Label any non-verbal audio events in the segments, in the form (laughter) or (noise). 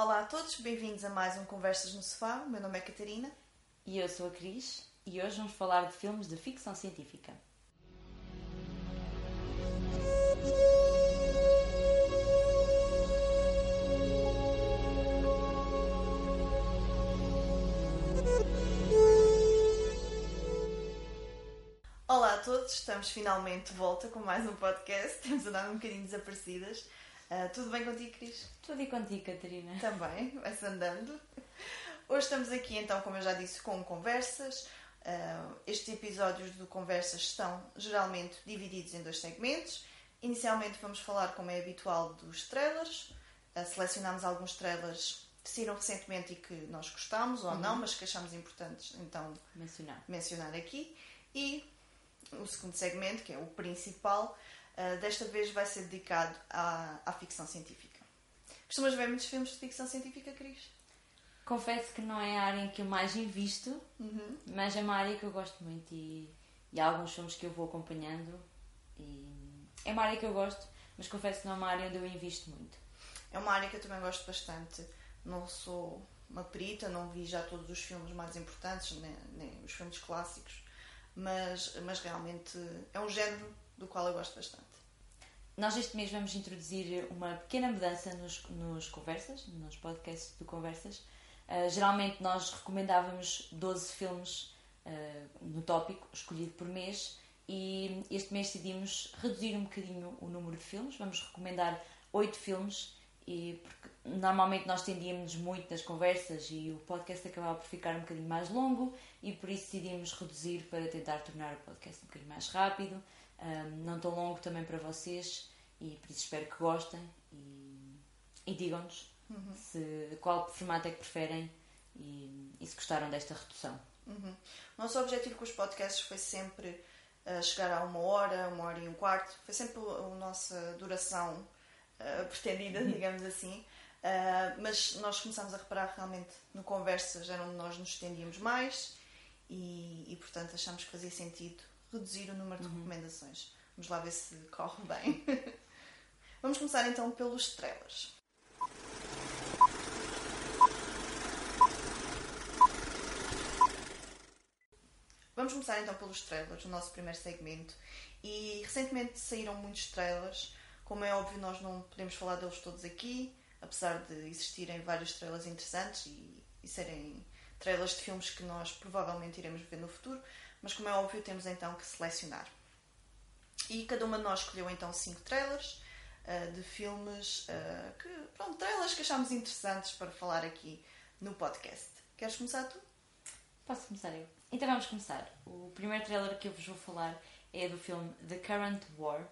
Olá a todos, bem-vindos a mais um Conversas no Sofá. O meu nome é Catarina. E eu sou a Cris e hoje vamos falar de filmes de ficção científica. Olá a todos, estamos finalmente de volta com mais um podcast. Temos andado um bocadinho desaparecidas. Uh, tudo bem contigo, Cris? Tudo e contigo, Catarina? Também, vai-se andando. Hoje estamos aqui, então, como eu já disse, com conversas. Uh, estes episódios do Conversas estão geralmente divididos em dois segmentos. Inicialmente vamos falar, como é habitual, dos trailers. Uh, selecionámos alguns trailers que saíram recentemente e que nós gostámos ou uhum. não, mas que achamos importantes então mencionar. mencionar aqui. E o segundo segmento, que é o principal, uh, desta vez vai ser dedicado à, à ficção científica. Costumas ver muitos filmes de ficção científica, Cris? Confesso que não é a área em que eu mais invisto, uhum. mas é uma área que eu gosto muito e, e há alguns filmes que eu vou acompanhando. É uma área que eu gosto, mas confesso que não é uma área onde eu invisto muito. É uma área que eu também gosto bastante. Não sou uma perita, não vi já todos os filmes mais importantes, nem, nem os filmes clássicos, mas, mas realmente é um género do qual eu gosto bastante. Nós este mês vamos introduzir uma pequena mudança nos, nos conversas, nos podcasts de conversas. Uh, geralmente nós recomendávamos 12 filmes uh, no tópico escolhido por mês e este mês decidimos reduzir um bocadinho o número de filmes. Vamos recomendar 8 filmes e porque normalmente nós tendíamos muito nas conversas e o podcast acabava por ficar um bocadinho mais longo e por isso decidimos reduzir para tentar tornar o podcast um bocadinho mais rápido, um, não tão longo também para vocês e por isso espero que gostem e, e digam-nos uhum. se, qual formato é que preferem e, e se gostaram desta redução. Uhum. O nosso objetivo com os podcasts foi sempre uh, chegar a uma hora, uma hora e um quarto, foi sempre a, nossa duração uh, pretendida, uhum. digamos assim. Uh, mas nós começámos a reparar realmente no conversas era onde nós nos estendíamos mais e, e portanto achamos que fazia sentido reduzir o número de uhum. recomendações. Vamos lá ver se corre bem. (laughs) Vamos começar então pelos trailers. Vamos começar então pelos trailers, o nosso primeiro segmento. E recentemente saíram muitos trailers como é óbvio, nós não podemos falar deles todos aqui, apesar de existirem vários trailers interessantes e, e serem trailers de filmes que nós provavelmente iremos ver no futuro, mas como é óbvio, temos então que selecionar. E cada uma de nós escolheu então cinco trailers uh, de filmes uh, que, pronto, trailers que achámos interessantes para falar aqui no podcast. Queres começar tu? Posso começar eu. Então vamos começar. O primeiro trailer que eu vos vou falar é do filme The Current War,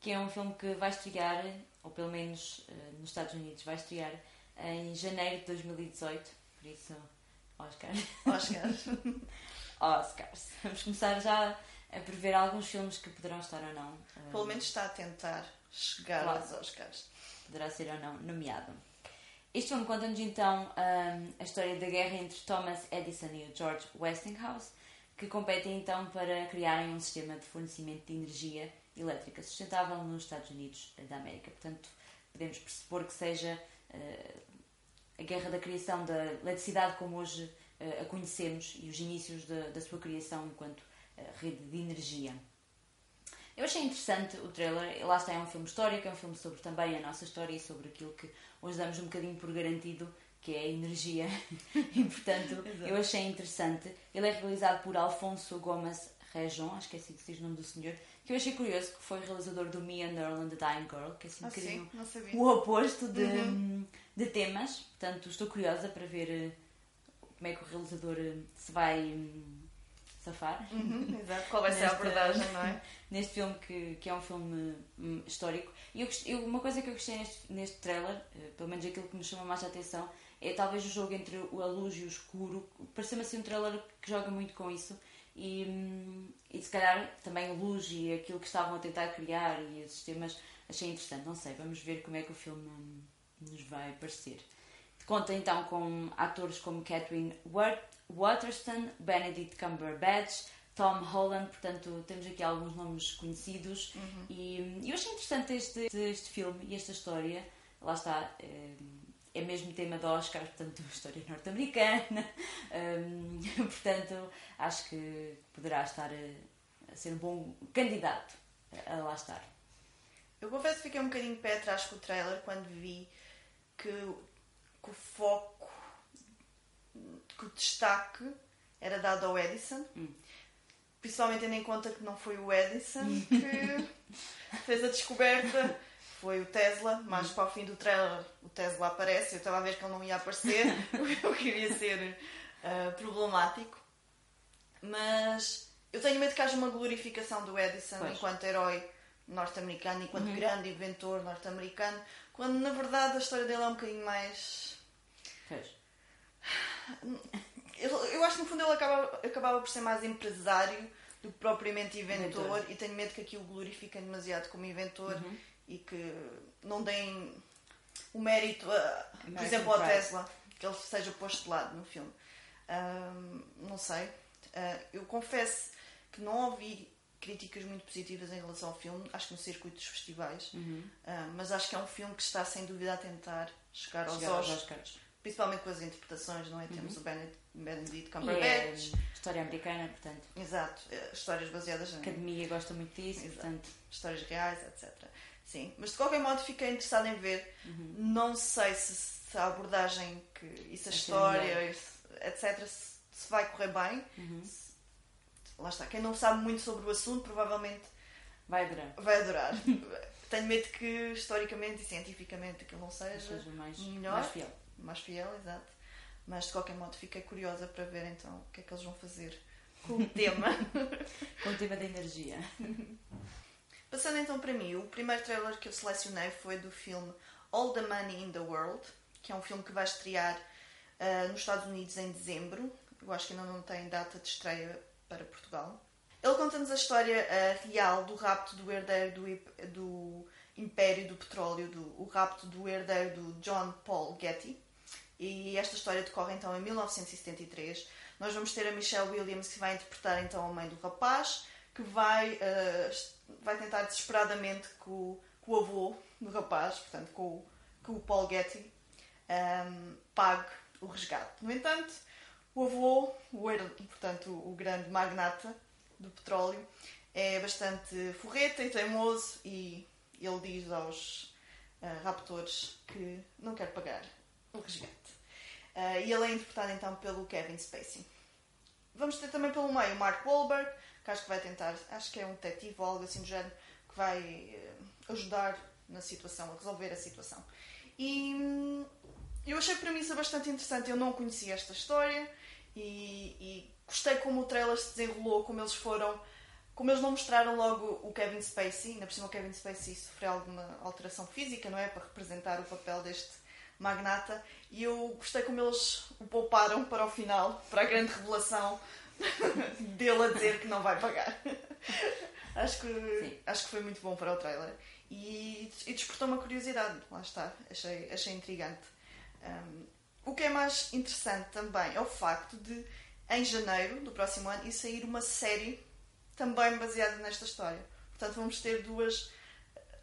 que é um filme que vai estrear, ou pelo menos uh, nos Estados Unidos, vai estrear em janeiro de 2018. Por isso, Oscar. Oscars. (laughs) Oscars. Vamos começar já a prever alguns filmes que poderão estar ou não. Uh, pelo menos está a tentar chegar claro, aos Oscars. Poderá ser ou não nomeado. Este filme conta-nos então um, eh, a história da guerra entre Thomas Edison e o George Westinghouse, que competem então para criarem um sistema de fornecimento de energia elétrica sustentável nos Estados Unidos da América. Portanto, podemos pressupor que seja uh, a guerra da criação da eletricidade como hoje a conhecemos e os inícios da, da sua criação enquanto uh, rede de energia. Eu achei interessante o trailer, lá está, é um filme histórico, é um filme sobre também a nossa história e sobre aquilo que hoje damos um bocadinho por garantido, que é a energia. (laughs) e portanto, eu achei interessante. Ele é realizado por Alfonso Gomes Rejon, acho que é assim que se diz o nome do senhor, que eu achei curioso, que foi realizador do Me and Earl and the Dying Girl, que é assim um ah, bocadinho o oposto de, uhum. de temas. Portanto, estou curiosa para ver eh, como é que o realizador eh, se vai hum, safar. Uhum, exato. Qual vai ser a abordagem, não é? (laughs) Neste filme que, que é um filme hum, histórico. E eu, eu, uma coisa que eu gostei neste, neste trailer, uh, pelo menos aquilo que me chama mais a atenção, é talvez o jogo entre a luz e o escuro. Pareceu-me assim um trailer que joga muito com isso e, e se calhar também a luz e aquilo que estavam a tentar criar e os sistemas achei interessante. Não sei, vamos ver como é que o filme nos vai parecer. Conta então com atores como Catherine Waterston, Benedict Cumberbatch, Tom Holland, portanto temos aqui alguns nomes conhecidos uhum. e eu achei interessante este, este filme e esta história. Lá está, eh, é mesmo tema do Oscar, portanto, (laughs) história norte-americana. Um, (laughs) portanto, acho que poderá estar a, a, ser um bom candidato a, a lá estar. Eu confesso que fiquei um bocadinho de pé atrás com o trailer quando vi que, que o foco, que o destaque era dado ao Edison. Hum. Principalmente tendo em conta que não foi o Edison que (laughs) fez a descoberta, foi o Tesla, mas hum. para o fim do trailer o Tesla aparece. Eu estava a ver que ele não ia aparecer, (laughs) (laughs) o que iria ser uh, problemático. Mas eu tenho medo que haja uma glorificação do Edison pois. enquanto herói norte-americano, enquanto uhum. grande inventor norte-americano, quando na verdade a história dele é um bocadinho mais. Pois. Eu, eu acho que no fundo ele acaba, acabava por ser mais empresário do que propriamente inventor, inventor. e tenho medo que aquilo glorifiquem demasiado como inventor uhum. e que não deem o mérito, a, por exemplo, ao Tesla, que ele seja posto de lado no filme. Um, não sei. Uh, eu confesso que não ouvi críticas muito positivas em relação ao filme, acho que no circuito dos festivais, uhum. uh, mas acho que é um filme que está sem dúvida a tentar chegar, chegar aos, aos Oscars, principalmente com as interpretações, não é? Uhum. Temos o Benedict, Benedict Cumberbatch. É história americana, portanto. Exato, eh, histórias baseadas em. A academia gosta muito disso, Exato. portanto. Histórias reais, etc. Sim, mas de qualquer modo fiquei interessada em ver. Uhum. Não sei se, se, a abordagem que, e se a história, etc., se, se, vai correr bem. Uhum lá está, quem não sabe muito sobre o assunto provavelmente vai adorar. Vai adorar. (laughs) Tenho medo que historicamente e cientificamente aquilo não seja, seja mais, melhor, mais fiel. Mais fiel, exato. Mas de qualquer modo fiquei curiosa para ver então o que é que eles vão fazer (laughs) com o tema. com o tema da energia. (laughs) Passando então para mim, o primeiro trailer que eu selecionei foi do filme All the Money in the World, que é um filme que vai estrear uh, nos Estados Unidos em dezembro. Eu acho que ainda não tem data de estreia para Portugal. Ele conta-nos a história uh, real do rapto do herdeiro do, do Império do Petróleo, do, o rapto do herdeiro do John Paul Getty. E esta história decorre então em 1973. Nós vamos ter a Michelle Williams que vai interpretar então a mãe do rapaz, que vai, uh, vai tentar desesperadamente que o, o avô do rapaz, portanto, com, que o Paul Getty, um, ehm, pague o resgate. No entanto, o avô, o, portanto, o grande magnata do petróleo, é bastante forreta e teimoso e ele diz aos uh, raptores que não quer pagar o resgate. Uh, e ele é interpretado então pelo Kevin Spacey. Vamos ter também pelo meio o Mark Wahlberg, que acho que vai tentar, acho que é um detetive ou algo assim do género, que vai uh, ajudar na situação, a resolver a situação. E hum, eu achei a premissa bastante interessante, eu não conhecia esta história e, e gostei como o trailer se desenrolou, como eles foram como eles não mostraram logo o Kevin Spacey, ainda por cima o Kevin Spacey sofreu alguma alteração física, não é? Para representar o papel deste magnata. E eu gostei como eles o pouparam para o final, para a grande revelação (laughs) dele a dizer que não vai pagar. (laughs) acho, que, acho que foi muito bom para o trailer. E, e despertou uma curiosidade, lá está, achei, achei intrigante. Um, o que é mais interessante também é o facto de, em janeiro do próximo ano, ir sair uma série também baseada nesta história. Portanto, vamos ter duas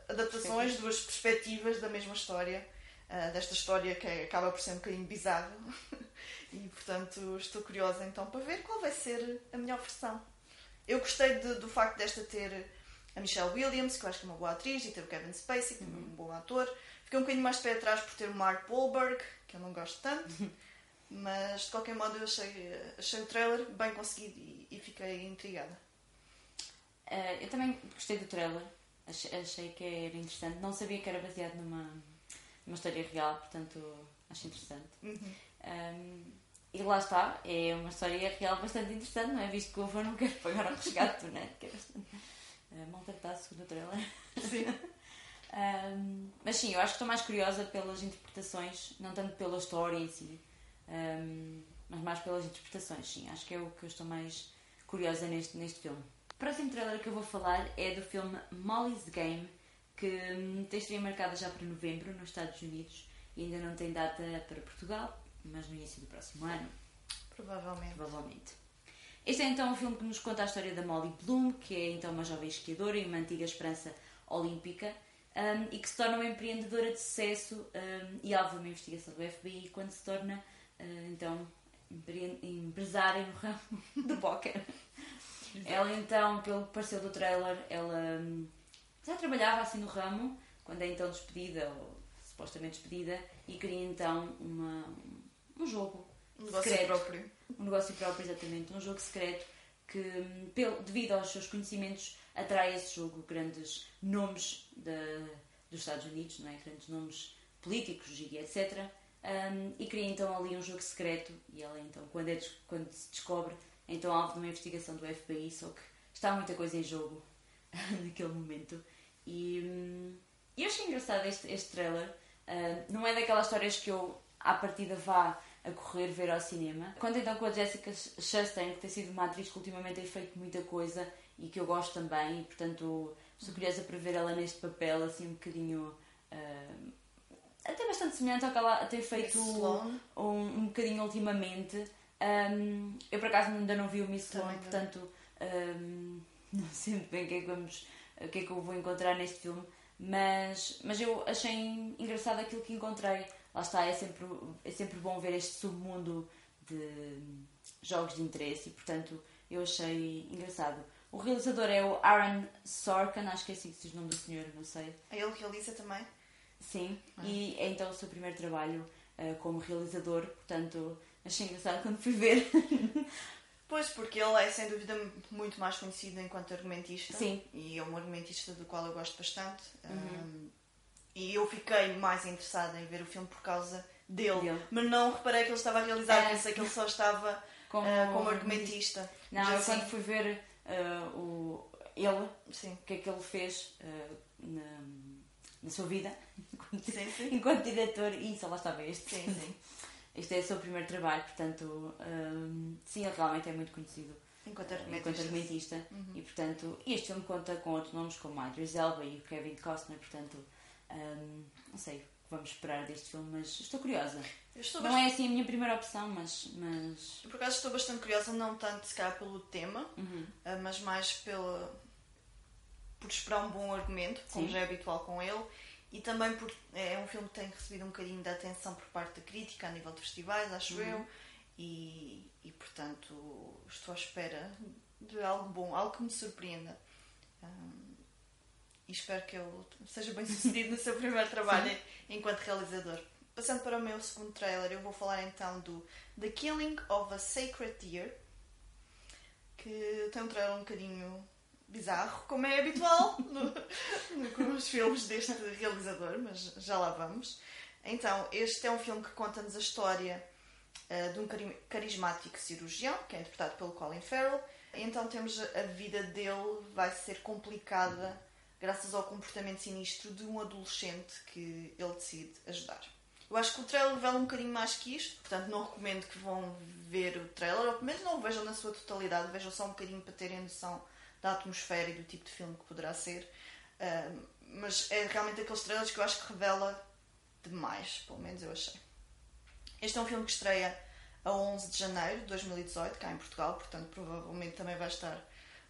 adaptações, duas perspectivas da mesma história, uh, desta história que acaba por ser um bocadinho bizarra. (laughs) e, portanto, estou curiosa então para ver qual vai ser a melhor versão. Eu gostei de, do facto desta ter a Michelle Williams, que eu acho que é uma boa atriz, e ter o Kevin Spacey, que é um uhum. bom ator. Fiquei um bocadinho mais de pé atrás por ter o Mark Wahlberg, que eu não gosto tanto, (laughs) mas de qualquer modo eu achei, achei o trailer bem conseguido e, e fiquei intrigada. Uh, eu também gostei do trailer, achei, achei, que era interessante. Não sabia que era baseado numa, numa história real, portanto acho interessante. Uhum. Um, e lá está, é uma história real bastante interessante, não é? Visto que o avô não quer (laughs) pagar o resgate do neto, que é bastante uh, maltratado segundo o trailer. Sim. (laughs) Um, mas sim, eu acho que estou mais curiosa pelas interpretações, não tanto pela história em si, um, mas mais pelas interpretações, sim. Acho que é o que eu estou mais curiosa neste, neste filme. O próximo trailer que eu vou falar é do filme Molly's Game, que hum, tem estreia marcada já para novembro nos Estados Unidos e ainda não tem data para Portugal, mas no início do próximo ano. Provavelmente. Provavelmente. Este é então um filme que nos conta a história da Molly Bloom, que é então uma jovem esquiadora e uma antiga esperança olímpica um, e que se torna uma empreendedora de sucesso um, e alvo de uma investigação do FBI quando se torna uh, então empresária no ramo (laughs) do póquer. ela então, pelo que pareceu do trailer, ela já trabalhava assim no ramo quando é então despedida ou supostamente despedida e queria então uma, um jogo um negócio secreto, próprio. Um negócio próprio, exatamente. Um jogo secreto que, devido aos seus conhecimentos, atrai esse jogo grandes nomes de, dos Estados Unidos, não é? grandes nomes políticos e etc. Um, e cria então ali um jogo secreto e ela então, quando, é, quando se descobre, então alvo de uma investigação do FBI, só que está muita coisa em jogo (laughs) naquele momento. E hum, eu achei engraçado este, este trailer. Uh, não é daquelas histórias que eu, à partida, vá a correr ver ao cinema. Quando então com a Jessica Chastain, que tem sido uma atriz que ultimamente tem feito muita coisa e que eu gosto também, e portanto estou curiosa para ver ela neste papel, assim um bocadinho. Uh, até bastante semelhante ao que ela tem feito um, um bocadinho ultimamente. Um, eu por acaso ainda não vi o Miss Sloan, portanto um, (laughs) não sei muito bem o que é que vamos o que é que eu vou encontrar neste filme, mas, mas eu achei engraçado aquilo que encontrei lá está, é sempre, é sempre bom ver este submundo de jogos de interesse e, portanto, eu achei engraçado. O realizador é o Aaron Sorkin, acho que é assim que se diz o nome do senhor, não sei. É ele realiza também? Sim, ah. e é então o seu primeiro trabalho uh, como realizador, portanto, achei engraçado quando fui ver. (laughs) Pois, porque ele é sem dúvida muito mais conhecido enquanto argumentista. Sim. E é um argumentista do qual eu gosto bastante. Uhum. Um, e eu fiquei mais interessada em ver o filme por causa dele. dele. Mas não reparei que ele estava a realizar, é. pensei que ele só estava (laughs) como, uh, como argumentista. Não, eu assim... quando fui ver uh, o, ele, sim. o que é que ele fez uh, na, na, sua vida enquanto, sim, sim. (laughs) enquanto diretor, e só lá estava este. Sim, sim. (laughs) Este é o seu primeiro trabalho, portanto, um, sim, ele realmente é muito conhecido enquanto argumentista. Enquanto argumentista. Uhum. E, portanto, este filme conta com outros nomes como a Idris Elba e o Kevin Costner, portanto, um, não sei vamos esperar deste filme, mas estou curiosa. Estou não bastante... é assim a minha primeira opção, mas, mas. por acaso estou bastante curiosa, não tanto se calhar pelo tema, uhum. uh, mas mais pela... por esperar um bom argumento, como Sim. já é habitual com ele, e também porque é um filme que tem recebido um bocadinho de atenção por parte da crítica a nível de festivais, acho uhum. eu, e, e portanto estou à espera de algo bom, algo que me surpreenda. Um, e espero que ele seja bem (laughs) sucedido no seu primeiro trabalho enquanto realizador. Passando para o meu segundo trailer, eu vou falar então do The Killing of a Sacred Deer, que tem um trailer um bocadinho bizarro, como é habitual (laughs) no, nos filmes deste realizador, mas já lá vamos. Então, este é um filme que conta-nos a história uh, de um carismático cirurgião, que é interpretado pelo Colin Farrell. Então temos a vida dele vai ser complicada graças ao comportamento sinistro de um adolescente que ele decide ajudar. Eu acho que o trailer revela um bocadinho mais que isto, portanto não recomendo que vão ver o trailer, ou pelo menos não o vejam na sua totalidade, vejam só um bocadinho para terem noção da atmosfera e do tipo de filme que poderá ser. Uh, mas é realmente aqueles trailers que eu acho que revela demais, pelo menos eu achei. Este é um filme que estreia a 11 de janeiro de 2018, cá em Portugal, portanto provavelmente também vai estar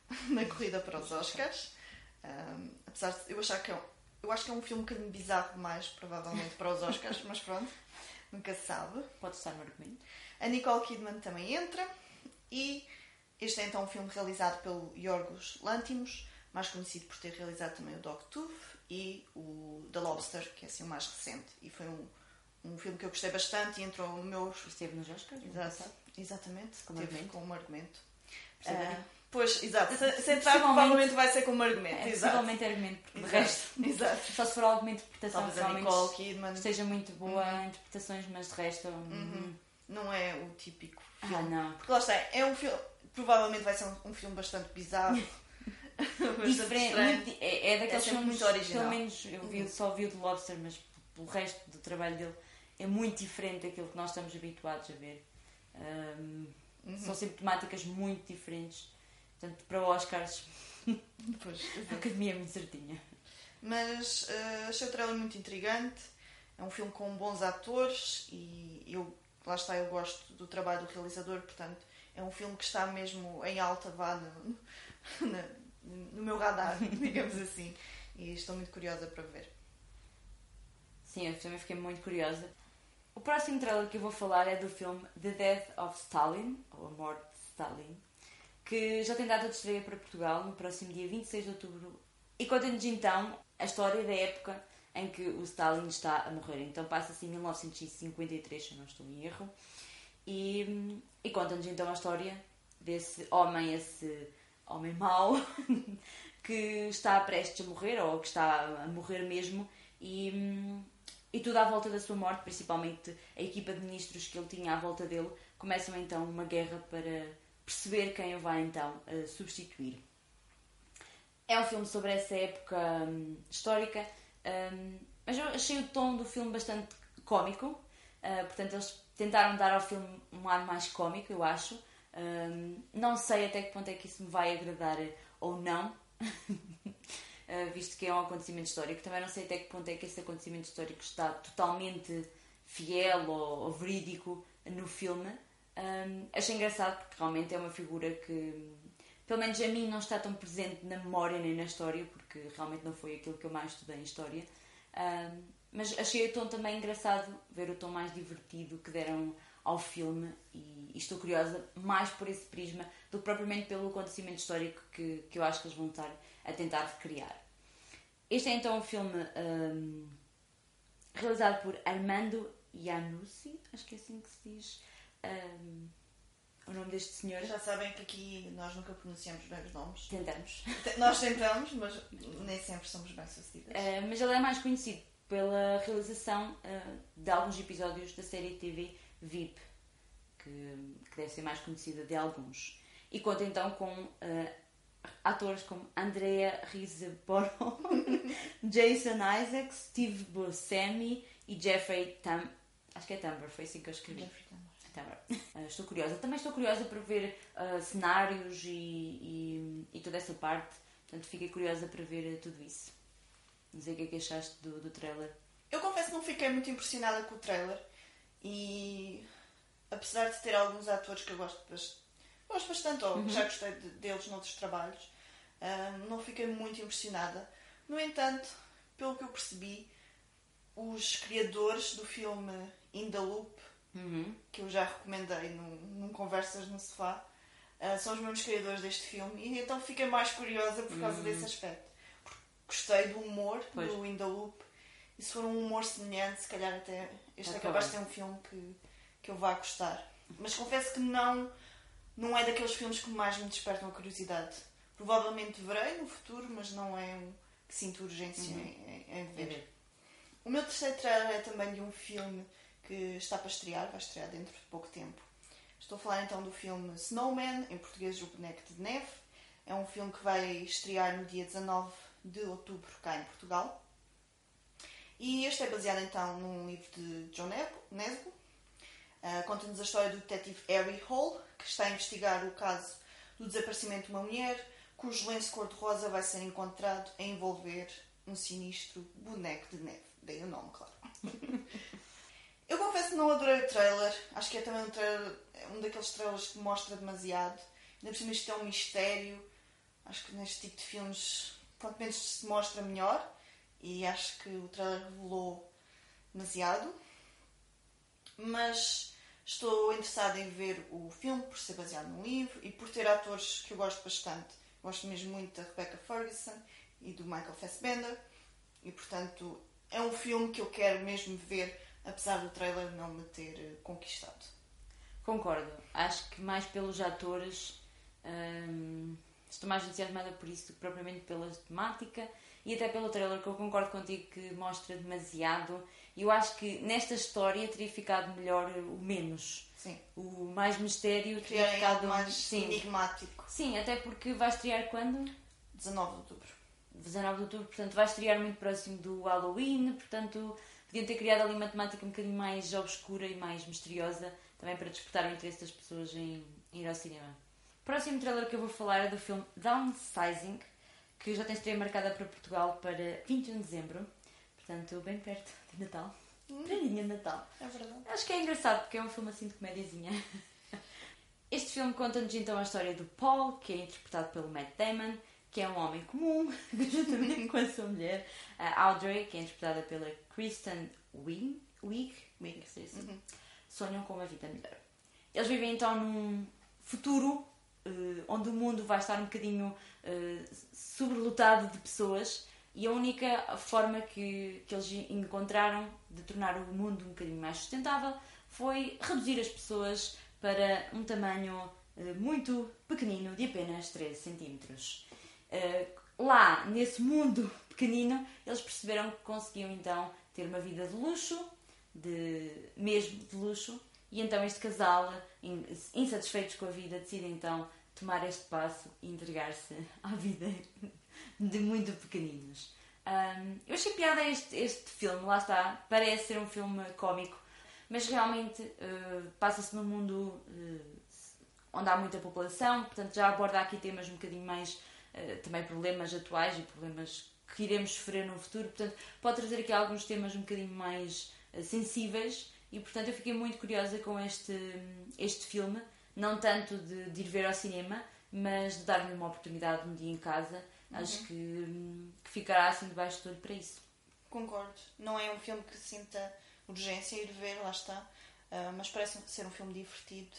(laughs) na corrida para os Oscars. Um, apesar de eu achar que é um, eu acho que é um filme um bocadinho bizarro demais, provavelmente, para os Oscars, mas pronto, nunca se sabe. Pode estar no argumento. A Nicole Kidman também entra e este é então um filme realizado pelo Yorgos Lantimos, mais conhecido por ter realizado também o Dogtooth e o The Lobster, que é assim o mais recente. E foi um, um filme que eu gostei bastante e entrou no meu. Esteve nos Oscars? Exato, exatamente, como argumento. com um argumento. Pois, exato. Se, se entrar, provavelmente vai ser como argumento. É, possivelmente argumento, porque exato. de resto. (laughs) Exato. Só se for alguma interpretação, Talvez a Nicole Kidman. esteja muito boa uhum. interpretações, mas de resto. Uhum. uhum. Não é o típico filme. Ah, não. Porque lá está, é um filme. Provavelmente vai ser um, um filme bastante bizarro. (laughs) Diferente. Muito, é, é daqueles é filmes muito original. Pelo menos eu vi, uhum. só vi o The Lobster, mas pelo resto do trabalho dele é muito diferente daquilo que nós estamos habituados a ver. Um, uhum. São sempre temáticas muito diferentes Portanto, para Oscars, (laughs) pois, a academia é muito certinha. Mas uh, achei o trailer muito intrigante. É um filme com bons atores e eu, lá está, eu gosto do trabalho do realizador, portanto, é um filme que está mesmo em alta vá no, (laughs) no, no meu radar, (laughs) digamos assim. E estou muito curiosa para ver. Sim, eu também fiquei muito curiosa. O próximo trailer que eu vou falar é do filme The Death of Stalin, ou A Morte de Stalin, que já tem data de estreia para Portugal no próximo dia 26 de outubro e conta-nos então a história da época em que o Stalin está a morrer. Então passa-se em 1953, se não estou em erro, e, e conta-nos então a história desse homem, esse homem mau, (laughs) que está prestes a morrer, ou que está a morrer mesmo, e, e tudo à volta da sua morte, principalmente a equipa de ministros que ele tinha à volta dele, começam então uma guerra para perceber quem o vai então uh, substituir. É um filme sobre essa época um, histórica, um, mas eu achei o tom do filme bastante cómico, uh, portanto eles tentaram dar ao filme um ar mais cómico, eu acho. Um, não sei até que ponto é que isso me vai agradar ou não, uh, (laughs) visto que é um acontecimento histórico. Também não sei até que ponto é que esse acontecimento histórico está totalmente fiel ou, ou verídico no filme. Um, achei engraçado porque realmente é uma figura que, pelo menos a mim, não está tão presente na memória nem na história, porque realmente não foi aquilo que eu mais estudei em história. Um, mas achei o tom também engraçado, ver o tom mais divertido que deram ao filme e, e estou curiosa mais por esse prisma do que propriamente pelo acontecimento histórico que, que eu acho que eles vão estar a tentar recriar. Este é então um filme um, realizado por Armando Iannucci, acho que é assim que se diz um, o nome deste senhor. Já sabem que aqui nós nunca pronunciamos bem os nomes. Tentamos. Nós tentamos, mas nem sempre somos bem sucedidas. Uh, mas ele é mais conhecido pela realização uh, de alguns episódios da série TV VIP, que, que deve ser mais conhecida de alguns. E conta então com uh, atores como Andrea Riseborough, (laughs) Jason Isaacs, Steve Buscemi e Jeffrey Tam... Acho que é Tambor, foi assim que eu escrevi. Jeffrey Tambor. Uh, estou curiosa. Também estou curiosa para ver uh, cenários e, e, e, toda essa parte. Portanto, fiquei curiosa para ver tudo isso. Não sei o que é que achaste do, do trailer. Eu confesso que não fiquei muito impressionada com o trailer. E apesar de ter alguns atores que eu gosto, gosto bastante, ou uhum. já gostei de, deles noutros trabalhos, uh, não fiquei muito impressionada. No entanto, pelo que eu percebi, os criadores do filme In the Loop, uhum. que eu já recomendei num, num Conversas no Sofá, uh, são os mesmos criadores deste filme, e então fiquei mais curiosa por causa uhum. desse aspecto. Porque gostei do humor pois. do In the Loop, e se for um humor semelhante, se calhar até este é capaz de ser um filme que que eu vá gostar. Mas confesso que não, não é daqueles filmes que mais me despertam a curiosidade. Provavelmente verei no futuro, mas não é um que sinto urgência uhum. em, em, ver. Uhum. O meu terceiro trailer é também de um filme que está para estrear, vai estrear dentro de pouco tempo. Estou a falar então do filme Snowman, em português O Boneco de Neve. É um filme que vai estrear no dia 19 de outubro cá em Portugal. E este é baseado então num livro de John Nesbo, Uh, Conta-nos a história do detetive Harry Hall, que está a investigar o caso do desaparecimento de uma mulher cujo lenço cor-de-rosa vai ser encontrado a envolver um sinistro boneco de neve. Dei o nome, claro. (laughs) Eu confesso que não adorei o trailer. Acho que é também um, trailer, um daqueles trailers que mostra demasiado. Ainda por cima isto é um mistério. Acho que neste tipo de filmes, quanto menos se mostra, melhor. E acho que o trailer revelou demasiado mas estou interessada em ver o filme por ser baseado num livro e por ter atores que eu gosto bastante. Gosto mesmo muito da Rebecca Ferguson e do Michael Fassbender e portanto é um filme que eu quero mesmo ver, apesar do trailer não me ter eh, conquistado. Concordo. Acho que mais pelos atores hum, estou mais entusiasmada por isso do que propriamente pela temática e até pelo trailer que eu concordo contigo que mostra demasiado eu acho que nesta história teria ficado melhor o menos. Sim. O mais mistério teria ficado mais sim. enigmático. Sim, até porque vai estrear quando? 19 de outubro. 19 de outubro, portanto vai estrear muito próximo do Halloween, portanto podiam ter criado ali uma temática um bocadinho mais obscura e mais misteriosa, também para despertar o interesse das pessoas em, em ir ao cinema. O próximo trailer que eu vou falar é do filme Downsizing, que já tem estreia marcada para Portugal para 21 de dezembro. Portanto, bem perto de Natal. Hum. Prendinha de Natal. É verdade. Acho que é engraçado porque é um filme assim de comédiazinha. (laughs) Este filme conta-nos então a história do Paul, que é interpretado pelo Matt Damon, que é um homem comum, (laughs) juntamente com a sua mulher, a Audrey, que é interpretada pela Kristen Wig, Wig. se diz assim, Uhum. sonham com uma vida melhor. Eles vivem então num futuro eh, onde o mundo vai estar um bocadinho eh, sobrelotado de pessoas e a única forma que, que eles encontraram de tornar o mundo um bocadinho mais sustentável foi reduzir as pessoas para um tamanho eh, muito pequenino, de apenas 13 centímetros. Eh, lá, nesse mundo pequenino, eles perceberam que conseguiam então ter uma vida de luxo, de, mesmo de luxo, e então este casal, in- insatisfeitos com a vida, decide então tomar este passo e entregar-se (laughs) à vida de muito pequeninos. Ahm, eu achei piada este, este filme, lá está, parece ser um filme cómico, mas realmente eh, passa-se num mundo eh, onde há muita população, portanto já aborda aqui temas um bocadinho mais também problemas atuais e problemas que iremos sofrer no futuro, portanto pode trazer aqui alguns temas um bocadinho mais eh, sensíveis e portanto eu fiquei muito curiosa com este, este filme, não tanto de, de ir ver ao cinema, mas de dar-lhe uma oportunidade um dia em casa, acho que, hum, que ficará assim debaixo do olho para isso. Concordo. Não é um filme que sinta urgência ir ver, lá está. Ah, mas parece ser um filme divertido.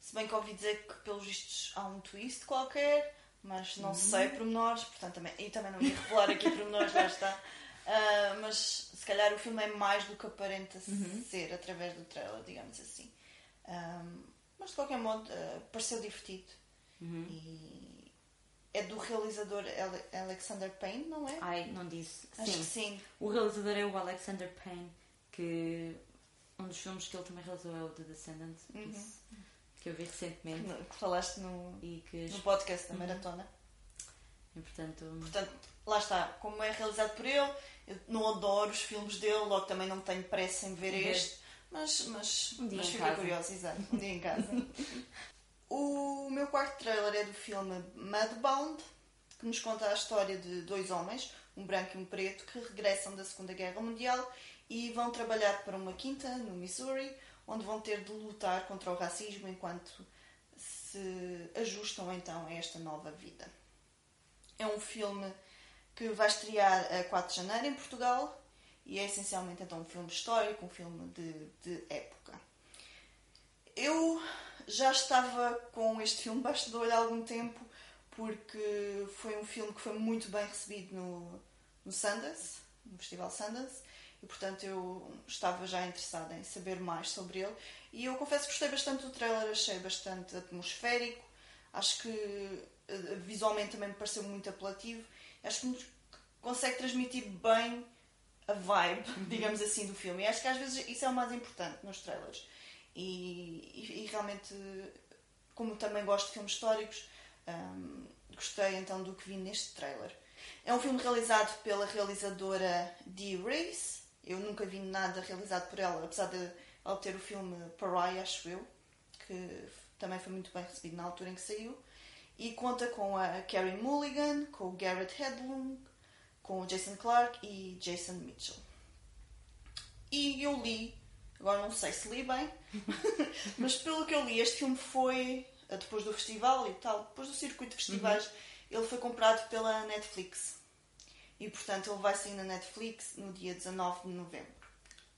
Se bem que ouvi dizer que, pelos vistos, há um twist qualquer, mas não sei pormenores, portanto, também, e também não ia revelar aqui pormenores, lá está. (laughs) Ah, mas se calhar o filme é mais do que aparenta ser através do trailer, digamos assim. Ah, mas de qualquer modo, ah, pareceu divertido. E é do realizador Ale- Alexander Payne, não é? Ai, não disse. Acho Sim. que sim. O realizador é o Alexander Payne, que um dos filmes que ele também realizou é o The Descendant, Uhum. Que eu vi recentemente No- que falaste no, e que no podcast da Maratona. e, portanto Portanto, lá está, como é realizado por ele, eu não adoro os filmes dele, logo também não tenho pressa em ver Ver. este, mas, mas, Um dia mas fiquei curiosa, exato, um dia em casa. (laughs) o meu quarto trailer é do filme Mudbound, que nos conta a história de dois homens, um branco e um preto, que regressam da Segunda Guerra Mundial e vão trabalhar para uma quinta no Missouri, onde vão ter de lutar contra o racismo enquanto se ajustam então a esta nova vida. É um filme que vai estrear a 4 de janeiro em Portugal e é essencialmente então um filme histórico, um filme de, de época. Eu já estava com este filme baixo de olho há algum tempo porque foi um filme que foi muito bem recebido no, no Sundance, no Festival Sundance, e portanto eu estava já interessada em saber mais sobre ele. E eu confesso que gostei bastante do trailer, achei bastante atmosférico, acho que eh, visualmente também me pareceu muito apelativo, acho que consegue transmitir bem a vibe, (laughs) digamos assim, do filme. E acho que às vezes isso é o mais importante nos trailers. E, e- e realmente, como também gosto de filmes históricos, hum, gostei então do que vi neste trailer. É um filme realizado pela realizadora Dee Race. Eu nunca vi nada realizado por ela, apesar de ela ter o filme Pariah, acho eu, que também foi muito bem recebido na altura em que saiu. E conta com a Carey Mulligan, com o Garrett Hedlund, com o Jason Clarke e Jason Mitchell. E eu li, agora não sei se li bem, (laughs) mas pelo que eu li, este filme foi, depois do festival e tal, depois do circuito de festivais, ele foi comprado pela Netflix. E portanto ele vai sair na Netflix no dia 19 de novembro.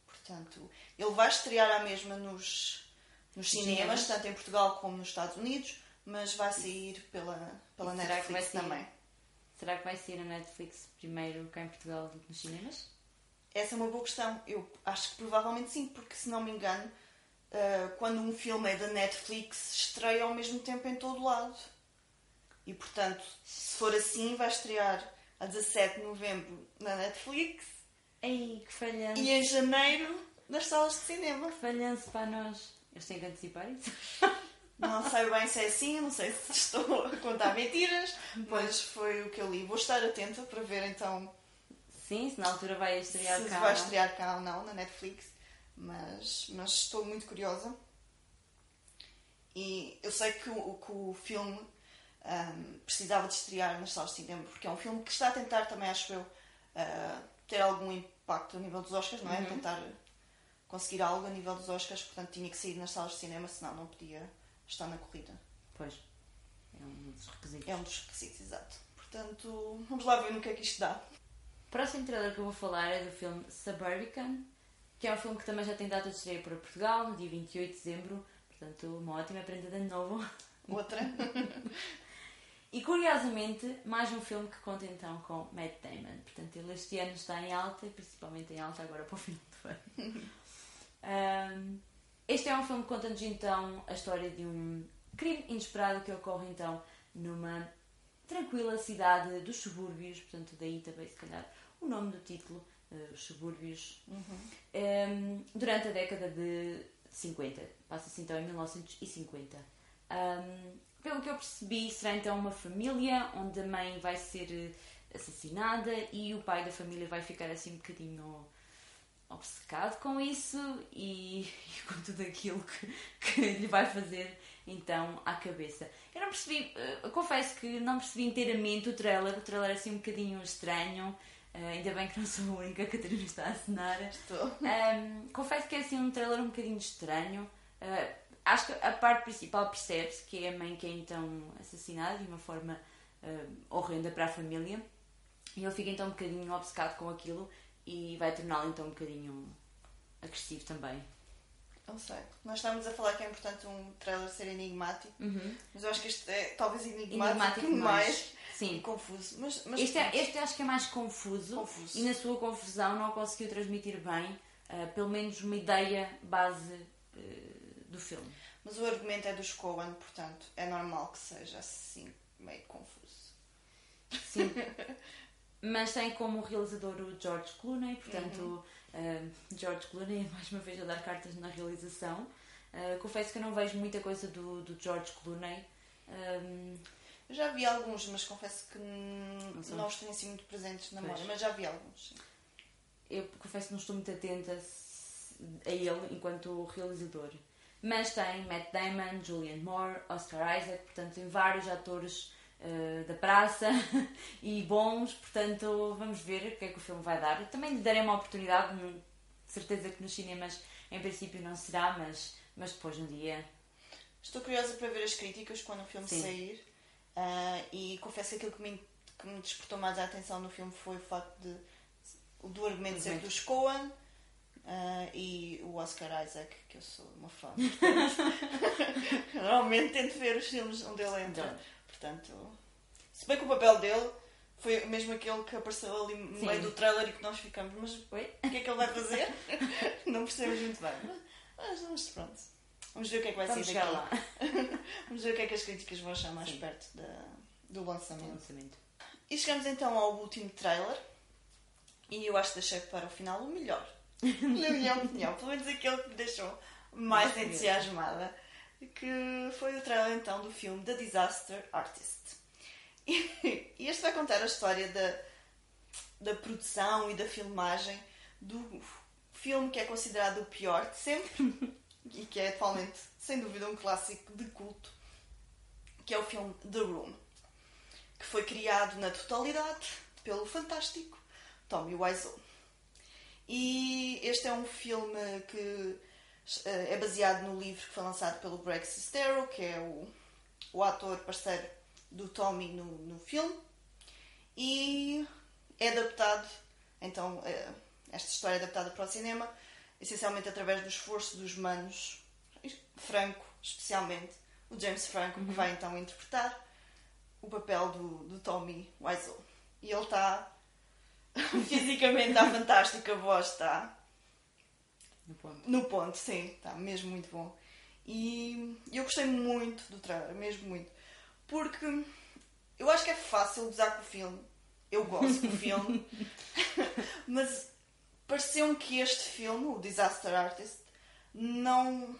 Portanto, ele vai estrear à mesma nos, nos cinemas, Cinemas. tanto em Portugal como nos Estados Unidos, mas vai sair pela, pela E Netflix sair? também. será que vai sair na Netflix primeiro cá em Portugal do que nos cinemas? Essa é uma boa questão. Eu acho que provavelmente sim, porque se não me engano, eh, quando um filme é da Netflix, estreia ao mesmo tempo em todo lado. E portanto, se for assim, vai estrear a 17 de novembro na Netflix Ei, que falhanço! e em janeiro nas salas de cinema. Que falhanço para nós! Eles têm que antecipar isso? Não sei bem se é assim, não sei se estou a contar mentiras, mas foi o que eu li. Vou estar atenta para ver então Sim, se na altura vai estrear se cá. vai não? estrear cá ou não na Netflix, mas, mas estou muito curiosa. E eu sei que o, que o filme ahm, precisava de estrear nas salas de cinema, porque é um filme que está a tentar também, acho eu, ah, ter algum impacto a nível dos Oscars, não é? Uhum. Tentar conseguir algo a nível dos Oscars, portanto tinha que sair nas salas de cinema, senão não podia estar na corrida. Pois. É um dos requisitos. É um dos requisitos, exato. Portanto, vamos lá ver no que é que isto dá. O próximo trailer que eu vou falar é do filme Suburbican, que é um filme que também já tem data de estreia para Portugal, no dia 28 de dezembro. Portanto, uma ótima prenda de ano novo. Outra. (laughs) e curiosamente, mais um filme que conta então com Matt Damon. Portanto, ele este ano está em alta, e principalmente em alta agora para o final do ano. (laughs) um, este é um filme que conta-nos então a história de um crime inesperado que ocorre então numa tranquila cidade dos subúrbios, portanto, daí também, se calhar, o nome do título, uh, os subúrbios, uhum. um, durante a década de 50. Passa-se então em 1950. Um, pelo que eu percebi, será então uma família onde a mãe vai ser eh, assassinada e o pai da família vai ficar assim um bocadinho obcecado com isso e, (laughs) e com tudo aquilo que, que, lhe vai fazer então à cabeça. Eu não percebi, uh, confesso que não percebi inteiramente o trailer, o trailer é assim um bocadinho estranho. Uh, ainda bem que não sou a única que (laughs) a Catarina está a assinar. Estou. Um, confesso que é assim um trailer um bocadinho estranho. Uh, acho que a parte principal percebe-se que é a mãe que é então assassinada de uma forma uh, horrenda para a família. E ele fica então um bocadinho obcecado com aquilo e vai torná-lo então um bocadinho agressivo também. Não sei. Nós estamos a falar que é importante um trailer ser enigmático, uhum. mas eu acho que este é talvez enigmático, enigmático mais, Sim. confuso. Mas, mas este, é, este acho que é mais confuso, confuso, e na sua confusão não conseguiu transmitir bem, uh, pelo menos uma ideia base uh, do filme. Mas o argumento é dos Coen, portanto é normal que seja assim meio confuso. Sim. (laughs) mas tem como realizador o George Clooney, portanto, uhum. uh, George Clooney, (laughs) mais uma vez, a dar cartas na realização. Uh, confesso que eu não vejo muita coisa do, do George Clooney. Um, eu já vi alguns, mas confesso que não, não os tenho assim muito presentes na memória, mas já vi alguns. Sim. Eu confesso que não estou muito atenta a ele enquanto realizador. Mas tem Matt Damon, Julianne Moore, Oscar Isaac, portanto, tem vários atores uh, da praça (laughs) e bons, portanto, vamos ver o que é que o filme vai dar. Também lhe darei uma oportunidade, de certeza que nos cinemas em princípio não será, mas, mas depois um dia. Estou curiosa para ver as críticas quando o filme Sim. sair uh, e confesso que aquilo que me, que me despertou mais a atenção no filme foi o facto de do argumento ser dos Coen Uh, e o Oscar Isaac, que eu sou uma fã. Normalmente (laughs) tento ver os filmes onde ele entra. Portanto, se bem que o papel dele foi mesmo aquele que apareceu ali no Sim. meio do trailer e que nós ficamos, mas Oi? o que é que ele vai fazer? (laughs) Não percebemos muito bem. Mas, mas pronto. Vamos ver o que é que vai Vamos sair daqui. Lá. (laughs) Vamos ver o que é que as críticas vão achar mais Sim. perto da, do, lançamento. do lançamento. E chegamos então ao último trailer. E eu acho que deixei para o final o melhor (laughs) na minha opinião, pelo menos aquele que me deixou mais entusiasmada, que foi o trailer então do filme The Disaster Artist. (laughs) E este vai contar a história da, da produção e da filmagem do filme que é considerado o pior de sempre (laughs) e que é atualmente, sem dúvida, um clássico de culto, que é o filme The Room, que foi criado na totalidade pelo fantástico Tommy Wiseau. E este é um filme que eh, é baseado no livro que foi lançado pelo Greg Sestero, que é o, o ator parceiro do Tommy no, no filme. E é adaptado, então, eh, esta história é adaptada para o cinema, essencialmente através do esforço dos manos, Franco, especialmente, o James Franco, uhum. que vai então interpretar o papel do, do Tommy Wiseau. E ele está (laughs) Fisicamente está fantástico, a voz está. No ponto. No ponto, sim, está mesmo muito bom. E eu gostei muito do trailer, mesmo muito. Porque eu acho que é fácil usar com o filme. Eu gosto do filme. (laughs) Mas pareceu-me que este filme, o Disaster Artist, não,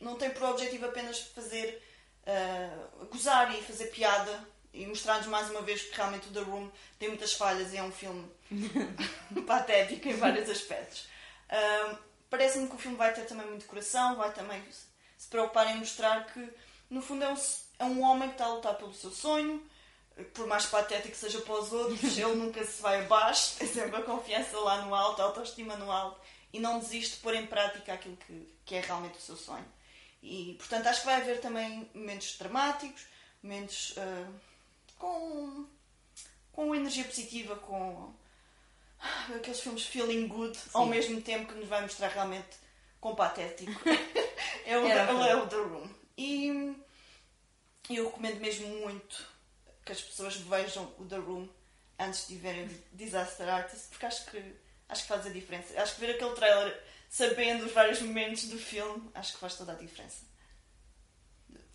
não tem por objetivo apenas fazer uh, gozar e fazer piada e mostrar-nos mais uma vez que realmente o The Room tem muitas falhas e é um filme (laughs) patético em vários aspectos. Um, Parece-me que o filme vai ter também muito coração, vai também se preocupar em mostrar que, no fundo, é um, é um homem que está a lutar pelo seu sonho, por mais patético que seja para os outros, ele nunca se vai abaixo, (laughs) tem sempre a confiança lá no alto, a autoestima no alto e não desiste de pôr em prática aquilo que, que é realmente o seu sonho. E, portanto, acho que vai haver também momentos dramáticos, momentos uh, com, com energia positiva, com aqueles filmes feeling good, ao mesmo tempo que nos vai mostrar realmente com patético. (laughs) é, o, é, o é o The Room. E eu recomendo mesmo muito que as pessoas vejam o The Room antes de verem Disaster Artist, porque acho que, acho que faz a diferença. Acho que ver aquele trailer sabendo os vários momentos do filme, acho que faz toda a diferença.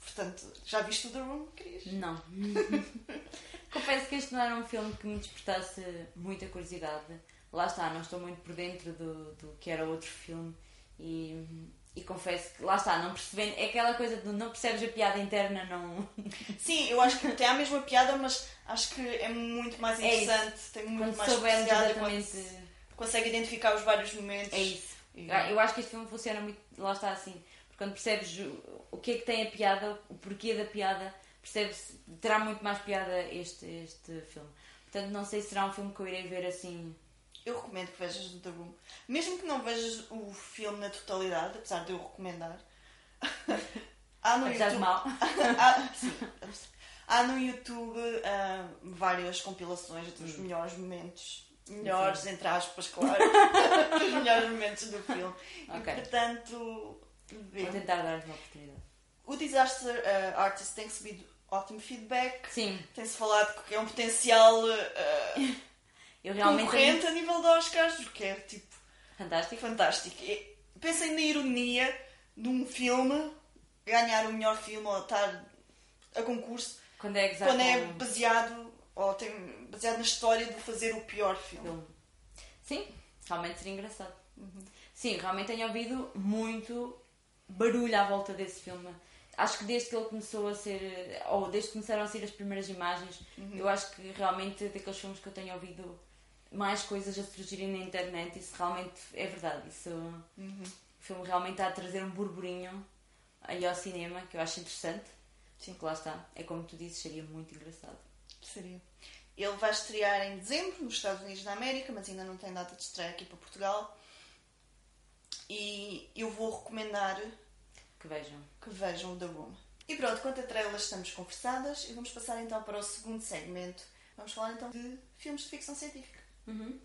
Portanto, já viste o The Room, Cris? Não. (laughs) Confesso que este não era um filme que me despertasse muita curiosidade. Lá está, não estou muito por dentro do, do que era outro filme e, e confesso que, lá está, não percebendo. É aquela coisa de não percebes a piada interna, não. (laughs) Sim, eu acho que tem a mesma piada, mas acho que é muito mais É interessante, tem muito Quando mais piada, exatamente. quando consegue identificar os vários momentos. É isso. E- Eu acho que este filme funciona muito, lá está assim, porque quando percebes o, que é que tem a piada, o porquê da piada, percebes, terá muito mais piada este, este filme. Portanto, não sei se será um filme que eu irei ver assim. Eu recomendo que vejas o The Room. Mesmo que não vejas o filme na totalidade, apesar de eu recomendar. (laughs) há no Apesar de YouTube. mal. (laughs) há, sim, há no YouTube ah, várias compilações dos melhores momentos. Melhores, entre aspas, claro. (laughs) dos melhores momentos do filme. Ok. E portanto. Vou tentar dar-lhe uma oportunidade. O Disaster ah, Artist tem recebido ótimo feedback. Sim, Tem-se falado que é um potencial ah, (laughs) eu realmente. concorrente a nível de Oscars, o que é tipo Fantástico. fantástico. E Pensem na ironia de um filme ganhar o melhor filme ou estar a concurso Quando é quando é baseado ou tem baseado na história de fazer o pior filme. Sim, realmente seria engraçado. Sim, realmente tenho ouvido muito barulho à volta desse filme. Acho que desde que ele começou a ser, ou desde que começaram a sair as primeiras imagens, eu acho que realmente daqueles filmes que eu tenho ouvido mais coisas a surgirem na internet, isso realmente é verdade. Isso, O filme realmente está a trazer um burburinho aí ao cinema, que eu acho interessante. Sim, que lá está. É como tu dizes, seria muito engraçado. Seria. Ele vai estrear em dezembro nos Estados Unidos da América, mas ainda não tem data de estreia aqui para Portugal. E eu vou recomendar Que vejam. que vejam o The Room. E pronto, quanto a trailers estamos conversadas e vamos passar então para o segundo segmento. Vamos falar então de filmes de ficção científica. Uhum.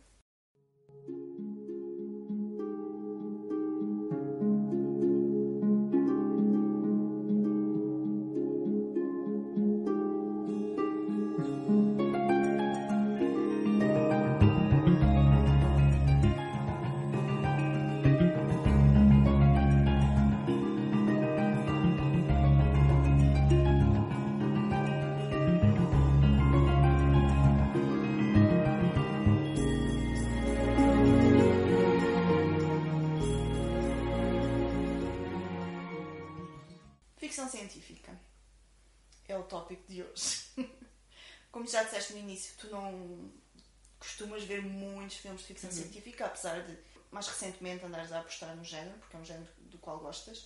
Muitos filmes de ficção científica, apesar de mais recentemente andares a apostar no género, porque é um género do qual gostas.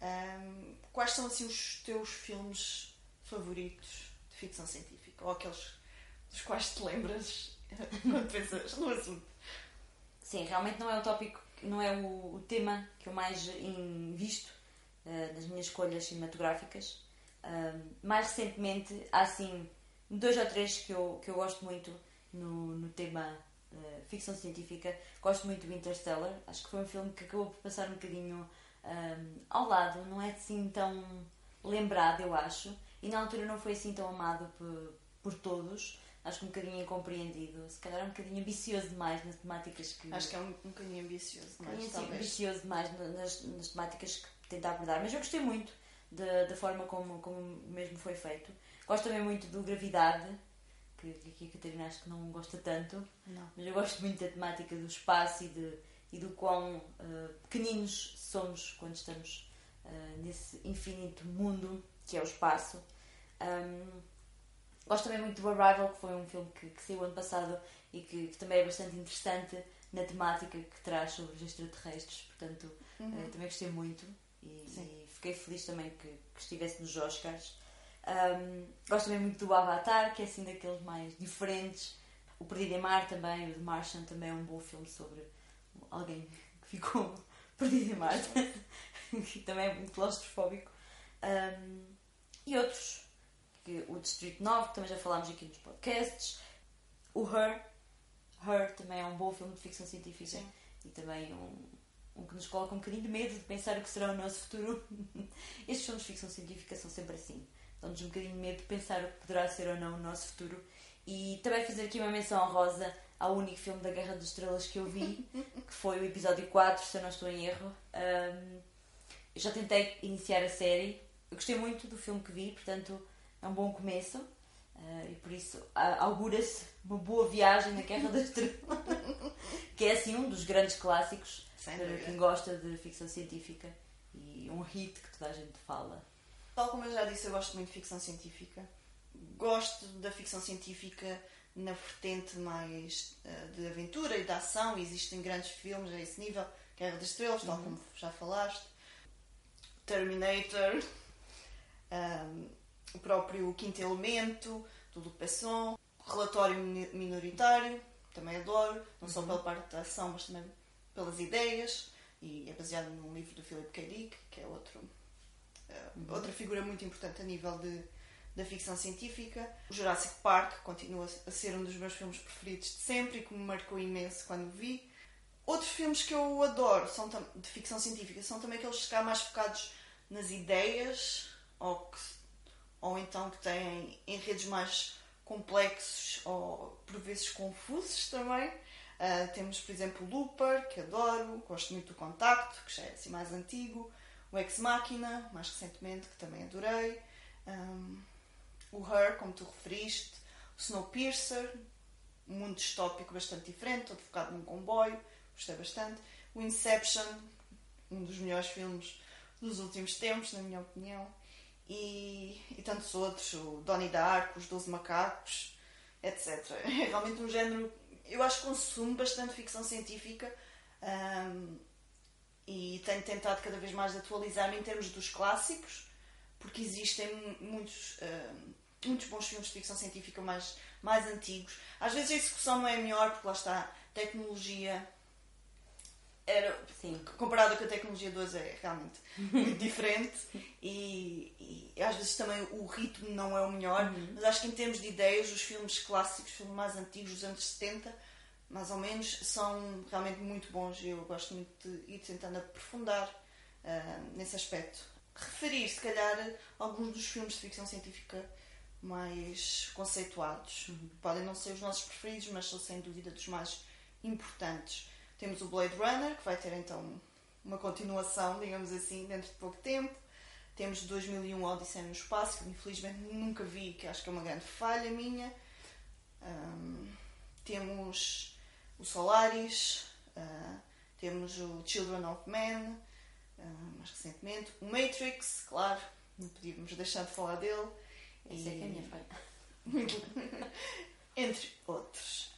Ahm, quais são assim os teus filmes favoritos de ficção científica? Ou aqueles dos quais te lembras (laughs) quando pensas no assunto? Sim, realmente não é o tópico, não é o, o tema que eu mais invisto eh, nas minhas escolhas cinematográficas. Ahm, mais recentemente, há assim dois ou três que eu, que eu gosto muito no, no tema eh, ficção científica. Gosto muito do Interstellar, acho que foi um filme que acabou por passar um bocadinho ahm, ao lado, não é assim tão lembrado, eu acho, e na altura não foi assim tão amado por, por todos. Acho que um bocadinho incompreendido, se calhar um bocadinho ambicioso demais nas temáticas que. Acho que é um, um bocadinho ambicioso, Um mas bocadinho, ambicioso demais na- nas, nas temáticas que tenta abordar, mas eu gostei muito da, da forma como, como mesmo foi feito. Gosto também muito do Gravidade, que, aqui a Catarina acho que não gosta tanto, Não. mas eu gosto muito da temática do espaço e, de, e do quão eh, pequeninos somos quando estamos eh, nesse infinito mundo que é o espaço. Ahm, gosto também muito do Arrival, que foi um filme que, que saiu ano passado e que, que também é bastante interessante na temática que traz sobre os extraterrestres. Portanto, eh, também gostei muito e, e fiquei feliz também que, que estivesse nos Oscars. Ahm, gosto também muito do Avatar, que é assim daqueles mais diferentes. O Perdido em Mar também, o The Martian também é um bom filme sobre alguém que ficou (laughs) perdido em Marte, (laughs) que também é muito claustrofóbico. Ahm, e outros, que, o Distrito 9, que também já falámos aqui nos podcasts. O Her, Her também é um bom filme de ficção científica Sim. e também um, um que nos coloca um bocadinho de medo de pensar o que será o nosso futuro. (laughs) Estes filmes de ficção científica são sempre assim. Dão-nos um bocadinho de medo de pensar o que poderá ser ou não o nosso futuro. E também fazer aqui uma menção honrosa ao único filme da Guerra das Estrelas que eu vi, (laughs) que foi o episódio 4, se eu não estou em erro. Um, eu já tentei iniciar a série. Eu gostei muito do filme que vi, portanto é um bom começo. Uh, e por isso uh, augura-se uma boa viagem na Guerra das Estrelas, que é assim um dos grandes clássicos Sem para dúvida. quem gosta de ficção científica e um hit que toda a gente fala. Tal como eu já disse, eu gosto muito de ficção científica. Gosto da ficção científica na vertente mais eh, de aventura e de ação. Existem grandes filmes a esse nível. Guerra das Estrelas, tal como já falaste. Terminator. ahm, (laughs) o próprio Quinto Elemento, do Luc Besson. Relatório Minoritário, também adoro. Não só pela parte da ação, mas também pelas ideias. E é baseado num livro do Philip K. Dick, que é outro Uh, outra figura muito importante a nível de, da ficção científica. O Jurassic Park continua a ser um dos meus filmes preferidos de sempre e que me marcou imenso quando vi. Outros filmes que eu adoro são de ficção científica são também aqueles que mais focados nas ideias ou, que, ou então que têm enredos mais complexos ou por vezes confusos também. Uh, temos, por exemplo, Looper, que adoro, gosto muito do Contacto, que já é assim mais antigo o Ex Machina, mais recentemente, que também adorei, um, o Her, como tu referiste, o Snowpiercer, um mundo distópico bastante diferente, todo focado num comboio, gostei bastante, o Inception, um dos melhores filmes dos últimos tempos, na minha opinião, e, e tantos outros, o Donnie Darko, os Doze Macacos, etc. (laughs) É realmente um género, eu acho que consumo bastante ficção científica, um, e tenho tentado cada vez mais atualizar-me em termos dos clássicos, porque existem mu- muitos, ah, muitos bons filmes de ficção científica mais, mais antigos. Às vezes a execução não é melhor, porque lá está, a tecnologia era, Sim. comparada com a tecnologia de hoje é realmente muito (laughs) diferente e, e às vezes também o ritmo não é o melhor, mas acho que em termos de ideias, os filmes clássicos, os filmes mais antigos dos anos 70, mais ou menos, são realmente muito bons e eu gosto muito de ir tentando aprofundar ah, nesse aspecto. Referir, se calhar, alguns dos filmes de ficção científica mais conceituados. Podem não ser os nossos preferidos, mas são sem dúvida dos mais importantes. Temos o Blade Runner, que vai ter então uma continuação, digamos assim, dentro de pouco tempo. Temos 2001 Odisseia no Espaço, que infelizmente nunca vi, que acho que é uma grande falha minha. Ahm, temos o Solaris, ah, temos o Children of Men, ah, mais recentemente. O Matrix, claro, não podíamos deixar de falar dele. Essa é que é a minha falha. (laughs) Entre outros.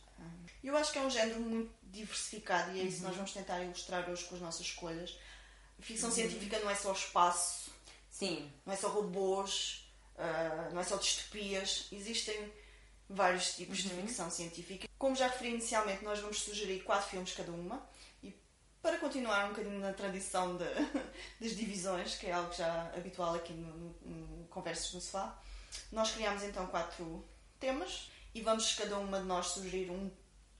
Eu acho que é um género muito diversificado e é isso que nós vamos tentar ilustrar hoje com as nossas escolhas. A ficção científica não é só espaço, Sim, não é só robôs, ah, não é só distopias. Existem vários tipos de ficção científica. Como já referi inicialmente, nós vamos sugerir quatro filmes cada uma. E para continuar um bocadinho na tradição de- (laughs) das divisões, que é algo já habitual aqui no, no- no Conversas no Sofá, nós criámos então quatro temas e vamos cada uma de nós sugerir um,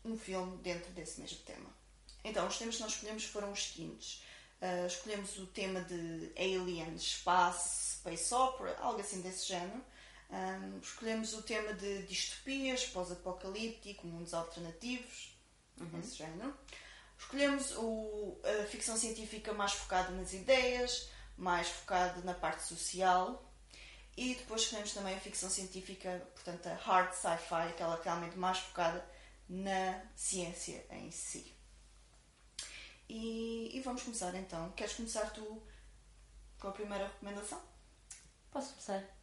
um filme dentro desse mesmo tema. Então, os temas que nós escolhemos foram os seguintes. Uh, escolhemos o tema de Aliens, Espaço, Space Opera, algo assim desse género. Um, escolhemos o tema de distopias, pós-apocalíptico, mundos alternativos, desse género. Escolhemos o, a ficção científica mais focada nas ideias, mais focada na parte social. E depois escolhemos também a ficção científica, portanto, a hard sci-fi, aquela realmente mais focada na ciência em si. E, e vamos começar então. Queres começar tu com a primeira recomendação? posso começar.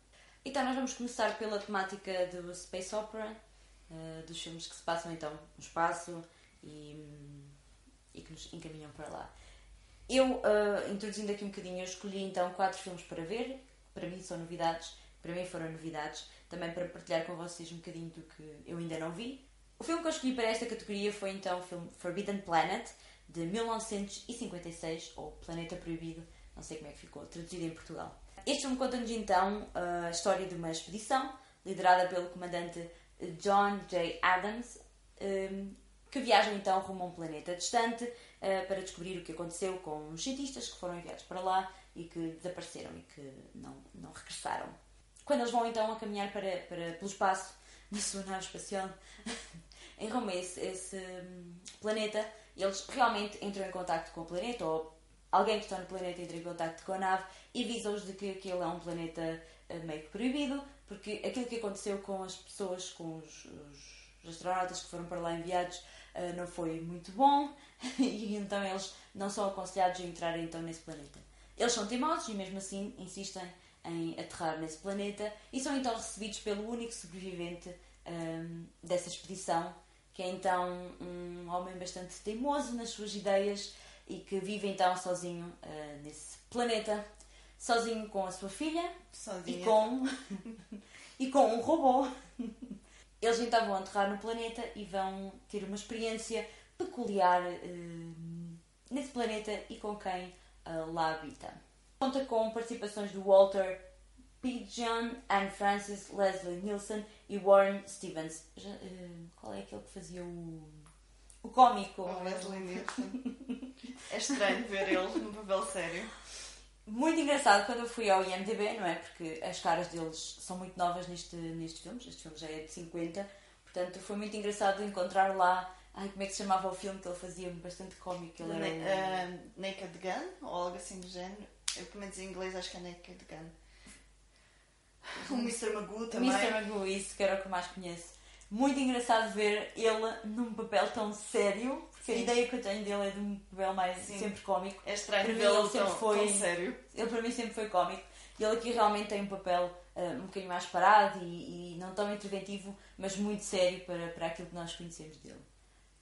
Então, nós vamos começar pela temática do Space Opera, eh, dos filmes que se passam então no espaço e, e que nos encaminham para lá. Eu, eh, introduzindo aqui um bocadinho, eu escolhi então quatro filmes para ver. Para mim são novidades, para mim foram novidades. Também para partilhar com vocês um bocadinho do que eu ainda não vi. O filme que eu escolhi para esta categoria foi então o filme Forbidden Planet, de 1956, ou Planeta Proibido, não sei como é que ficou, traduzido em Portugal. Este filme conta-nos então a história de uma expedição liderada pelo comandante John J. Adams, hum, que viajam então rumo a um planeta distante uh, para descobrir o que aconteceu com os cientistas que foram enviados para lá e que desapareceram e que não, não regressaram. Quando eles vão então a caminhar para, para, pelo espaço, na sua nave espacial, (laughs) em rumo a esse, esse um, planeta, eles realmente entram em contato com o planeta, ou alguém que está no planeta entra em contato com a nave e avisa-os de que aquele é um planeta uh, meio que proibido, porque aquilo que aconteceu com as pessoas, com os, os astronautas que foram para lá enviados, uh, não foi muito bom, (laughs) e então eles não são aconselhados a entrar então nesse planeta. Eles são teimosos e mesmo assim insistem em aterrar nesse planeta e são então recebidos pelo único sobrevivente um, dessa expedição, que é então um homem bastante teimoso nas suas ideias e que vive então sozinho uh, nesse planeta, sozinho com a sua filha Sozinha. e com (laughs) e com um robô. Eles então vão aterrar no planeta e vão ter uma experiência peculiar uh, nesse planeta e com quem uh, lá habita. Conta com participações do Walter Pidgeon, Anne Francis, Leslie Nielsen e Warren Stevens. Já, qual é aquele que fazia o, o cómico? O Leslie Nielsen. é estranho ver ele num papel sério. Muito engraçado quando eu fui ao IMDB, não é? Porque as caras deles são muito novas neste, nestes filmes. Este filme já é de 50. Portanto, foi muito engraçado encontrar lá Ai, como é que se chamava o filme que ele fazia bastante cómico? Ele era Na, uh, Naked Gun, ou algo assim do género. Eu, pelo menos em inglês, acho que é Naked Gun. O Mr. Magoo também. Mr. Magoo, isso que era o que eu mais conheço. Muito engraçado ver ele num papel tão sério, porque Sim. a ideia que eu tenho dele é de um papel mais Sim. sempre cómico. É estranho vê-lo tão, foi, tão sério. Ele para mim sempre foi cómico. E ele aqui realmente tem um papel uh, um bocadinho mais parado e, e, não tão interventivo, mas muito sério para, para aquilo que nós conhecemos dele.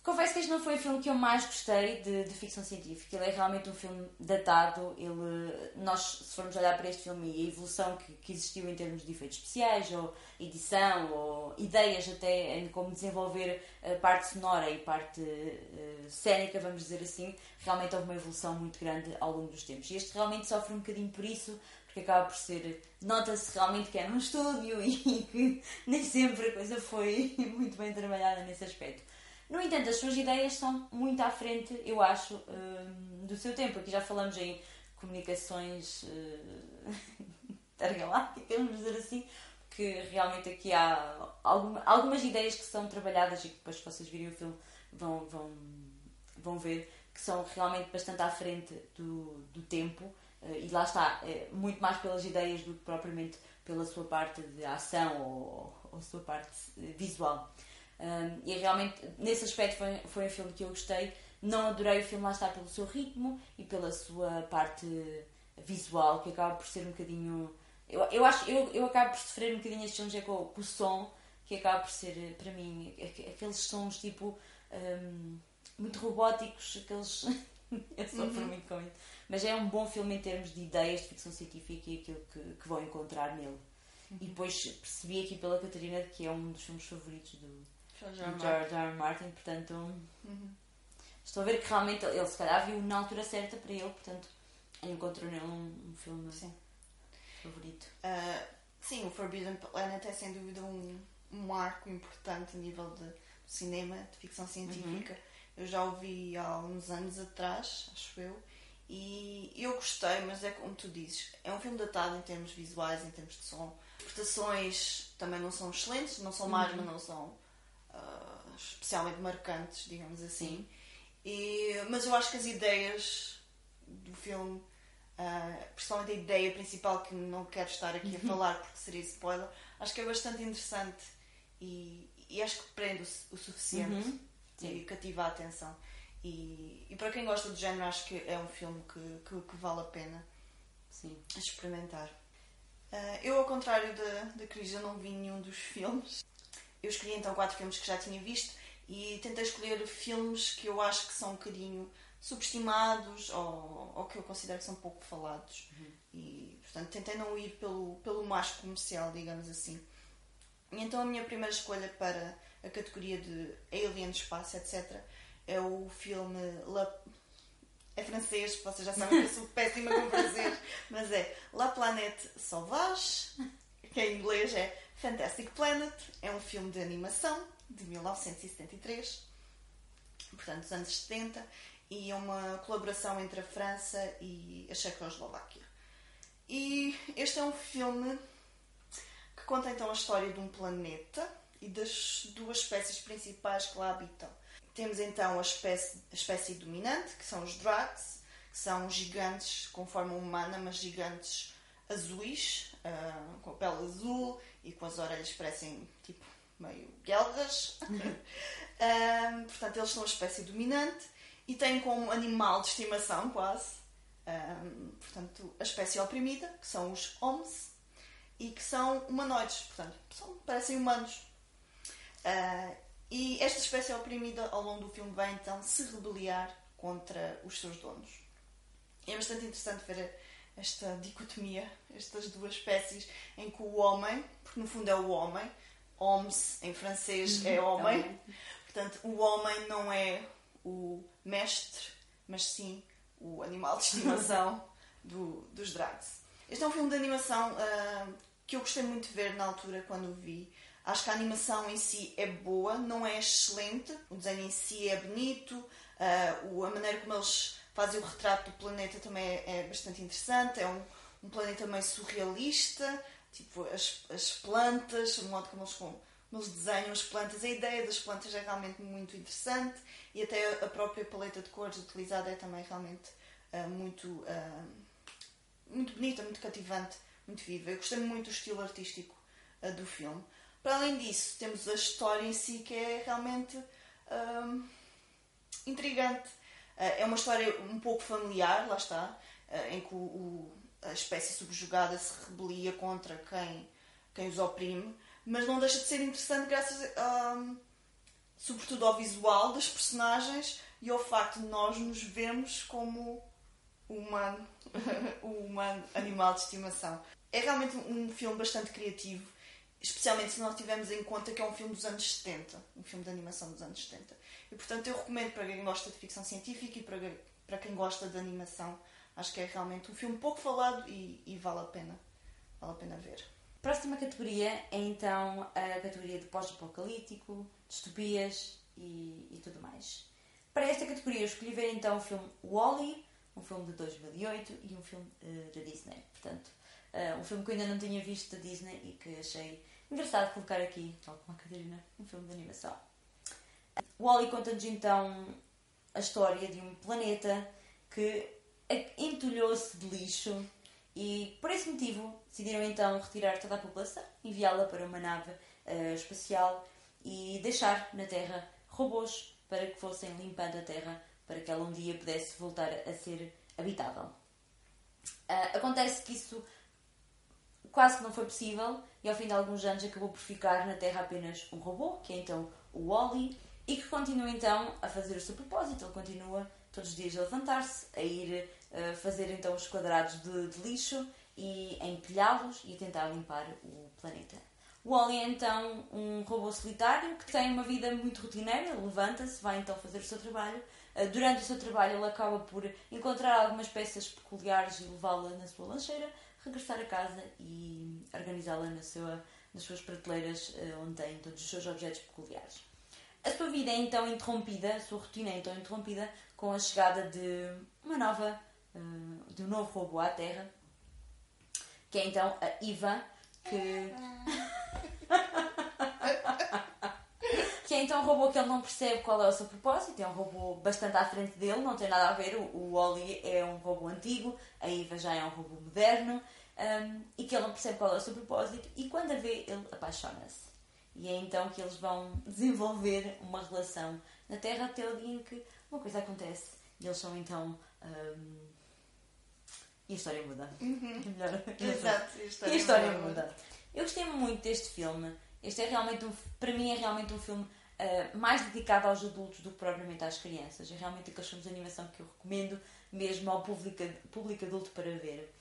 Confesso que este não foi o filme que eu mais gostei de, de, ficção científica. Ele é realmente um filme datado. Ele, nós, se formos olhar para este filme e a evolução que, que, existiu em termos de efeitos especiais, ou edição, ou ideias até em como desenvolver a parte sonora e parte uh, cénica, vamos dizer assim, realmente houve uma evolução muito grande ao longo dos tempos. E este realmente sofre um bocadinho por isso, porque acaba por ser. Nota-se realmente que é num estúdio (laughs) e que nem sempre a coisa foi (laughs) muito bem trabalhada nesse aspecto. No entanto, as suas ideias são muito à frente, eu acho, hum, do seu tempo. Aqui já falamos em comunicações (laughs) intergalácticas, vamos dizer assim, que realmente aqui há alguma, algumas ideias que são trabalhadas e que depois, se vocês virem o filme, vão, vão, vão ver que são realmente bastante à frente do, do tempo. Uh, e lá está, é muito mais pelas ideias do que propriamente pela sua parte de ação ou, ou sua parte visual. Um, e realmente, nesse aspecto, foi, foi um filme que eu gostei. Não adorei o filme, lá está, pelo seu ritmo e pela sua parte visual, que acaba por ser um bocadinho. Eu, eu acho eu, eu acabo por sofrer um bocadinho estes filmes é com, com o som, que acaba por ser, para mim, aqueles sons tipo. Um, muito robóticos, aqueles. (laughs) eu sofro uhum. muito com isso. Mas é um bom filme em termos de ideias de ficção científica e aquilo que, que vão encontrar nele. Uhum. E depois percebi aqui pela Catarina que é um dos filmes favoritos do, George R. R. Martin, portanto uhum. estou a ver que realmente ele se calhar viu na altura certa para ele, portanto encontrou nele um, um filme sim. favorito. Uh, sim, o Forbidden Planet é sem dúvida um, um marco importante a nível de cinema, de ficção científica. Uhum. Eu já o vi há uns anos atrás, acho eu, e eu gostei, mas é como tu dizes, é um filme datado em termos visuais, em termos de som. As interpretações também não são excelentes, não são más, uhum. mas não são uh, especialmente marcantes, digamos assim. E, mas eu acho que as ideias do filme, uh, principalmente a ideia principal, que não quero estar aqui a uhum. falar porque seria spoiler, acho que é bastante interessante e, e acho que prende o, o suficiente uhum. e cativa a atenção. E, e, para quem gosta do género, acho que é um filme que, que, que vale a pena Sim. experimentar. Uh, eu, ao contrário da, da Cris, eu não vi nenhum dos filmes eu escolhi então quatro filmes que já tinha visto e tentei escolher filmes que eu acho que são um bocadinho subestimados ou, ou que eu considero que são pouco falados. Uhum. E, portanto, tentei não ir pelo, pelo mais comercial, digamos assim. E então a minha primeira escolha para a categoria de Alien, Espaço, etc. é o filme La... É francês, vocês já sabem que eu sou (laughs) péssima com francês, mas é La Planète Sauvage, que em inglês é Fantastic Planet é um filme de animação de 1973 portanto, dos anos 70, e é uma colaboração entre a França e a Checoslováquia. E este é um filme que conta então a história de um planeta e das duas espécies principais que lá habitam. Temos então a espécie, a espécie dominante, que são os Drags, que são gigantes com forma humana, mas gigantes azuis, uh, com a pele azul e com as orelhas parecem tipo meio guelgas. um, (laughs) portanto, eles são a espécie dominante e têm como animal de estimação quase, um, portanto, a espécie oprimida, que são os homens, e que são humanoides, portanto, são, parecem humanos. Uh, e esta espécie oprimida, ao longo do filme, vai então se rebeliar contra os seus donos. É bastante interessante ver esta dicotomia, estas duas espécies, em que o homem, porque no fundo é o homem, homes em francês é uhum. homem, portanto, o homem não é o mestre, mas sim o animal de estimação (laughs) do, dos drags. Este é um filme de animação uh, que eu gostei muito de ver na altura quando o vi. Acho que a animação em si é boa, não é excelente, o desenho em si é bonito, uh, a maneira como eles fazem o retrato do planeta também é, é bastante interessante, é um, um, planeta meio surrealista, tipo as, as plantas, o modo como eles, como eles desenham as plantas, a ideia das plantas é realmente muito interessante e até a própria paleta de cores utilizada é também realmente uh, muito, uh, muito bonita, muito cativante, muito viva. Eu gostei muito do estilo artístico uh, do filme. Para além disso, temos a história em si que é realmente intrigante. É uma história um pouco familiar, lá está, em que o, o, a espécie subjugada se rebelia contra quem, quem os oprime, mas não deixa de ser interessante graças a sobretudo ao visual das personagens e ao facto de nós nos vermos como humano, (laughs) o humano animal de estimação. É realmente um filme bastante criativo, especialmente se nós tivermos em conta que é um filme dos anos 70, um filme de animação dos anos 70. E portanto eu recomendo para quem gosta de ficção científica e para, para quem gosta de animação, acho que é realmente um filme pouco falado e, e vale a pena, vale a pena ver. Próxima categoria é então a categoria de pós-apocalíptico, distopias e, e, tudo mais. Para esta categoria eu escolhi ver então o filme Wally, um filme de 2008 e um filme uh, da Disney. Portanto, uh, um filme que eu ainda não tinha visto da Disney e que achei engraçado colocar aqui, tal como a Catarina, um filme de animação. Wally conta-nos então a história de um planeta que entulhou-se de lixo e por esse motivo decidiram então retirar toda a população, enviá-la para uma nave uh, espacial e deixar na Terra robôs para que fossem limpando a Terra para que ela um dia pudesse voltar a ser habitável. Uh, acontece que isso quase que não foi possível e ao fim de alguns anos acabou por ficar na Terra apenas um robô, que é então o Wally, e que continua então a fazer o seu propósito. Ele continua todos os dias a levantar-se, a ir uh, fazer então os quadrados de, de lixo e a empilhá-los e a tentar limpar o planeta. O Wally é então um robô solitário que tem uma vida muito rotineira, levanta-se, vai então fazer o seu trabalho. Uh, durante o seu trabalho ele acaba por encontrar algumas peças peculiares e levá-la na sua lancheira, regressar a casa e organizá-la na sua, nas suas prateleiras uh, onde tem todos os seus objetos peculiares. A sua vida é então interrompida, a sua rotina é então interrompida com a chegada de uma nova, uh, de um novo robô à Terra, que é então a Iva, que. (laughs) que é então um robô que ele não percebe qual é o seu propósito, é um robô bastante à frente dele, não tem nada a ver. O, Oli é um robô antigo, a Iva já é um robô moderno, um, e que ele não percebe qual é o seu propósito, e quando a vê, ele apaixona-se. E é então que eles vão desenvolver uma relação na Terra até o dia em que uma coisa acontece e eles são então. Um, e a história muda. Uhum. Melhor. (laughs) Exato, a história, e a história muda. muda. Eu gostei muito deste filme. Este é realmente um, para mim é realmente um filme uh, mais dedicado aos adultos do que propriamente às crianças. É realmente aqueles filmes de animação que eu recomendo mesmo ao público, público adulto para ver.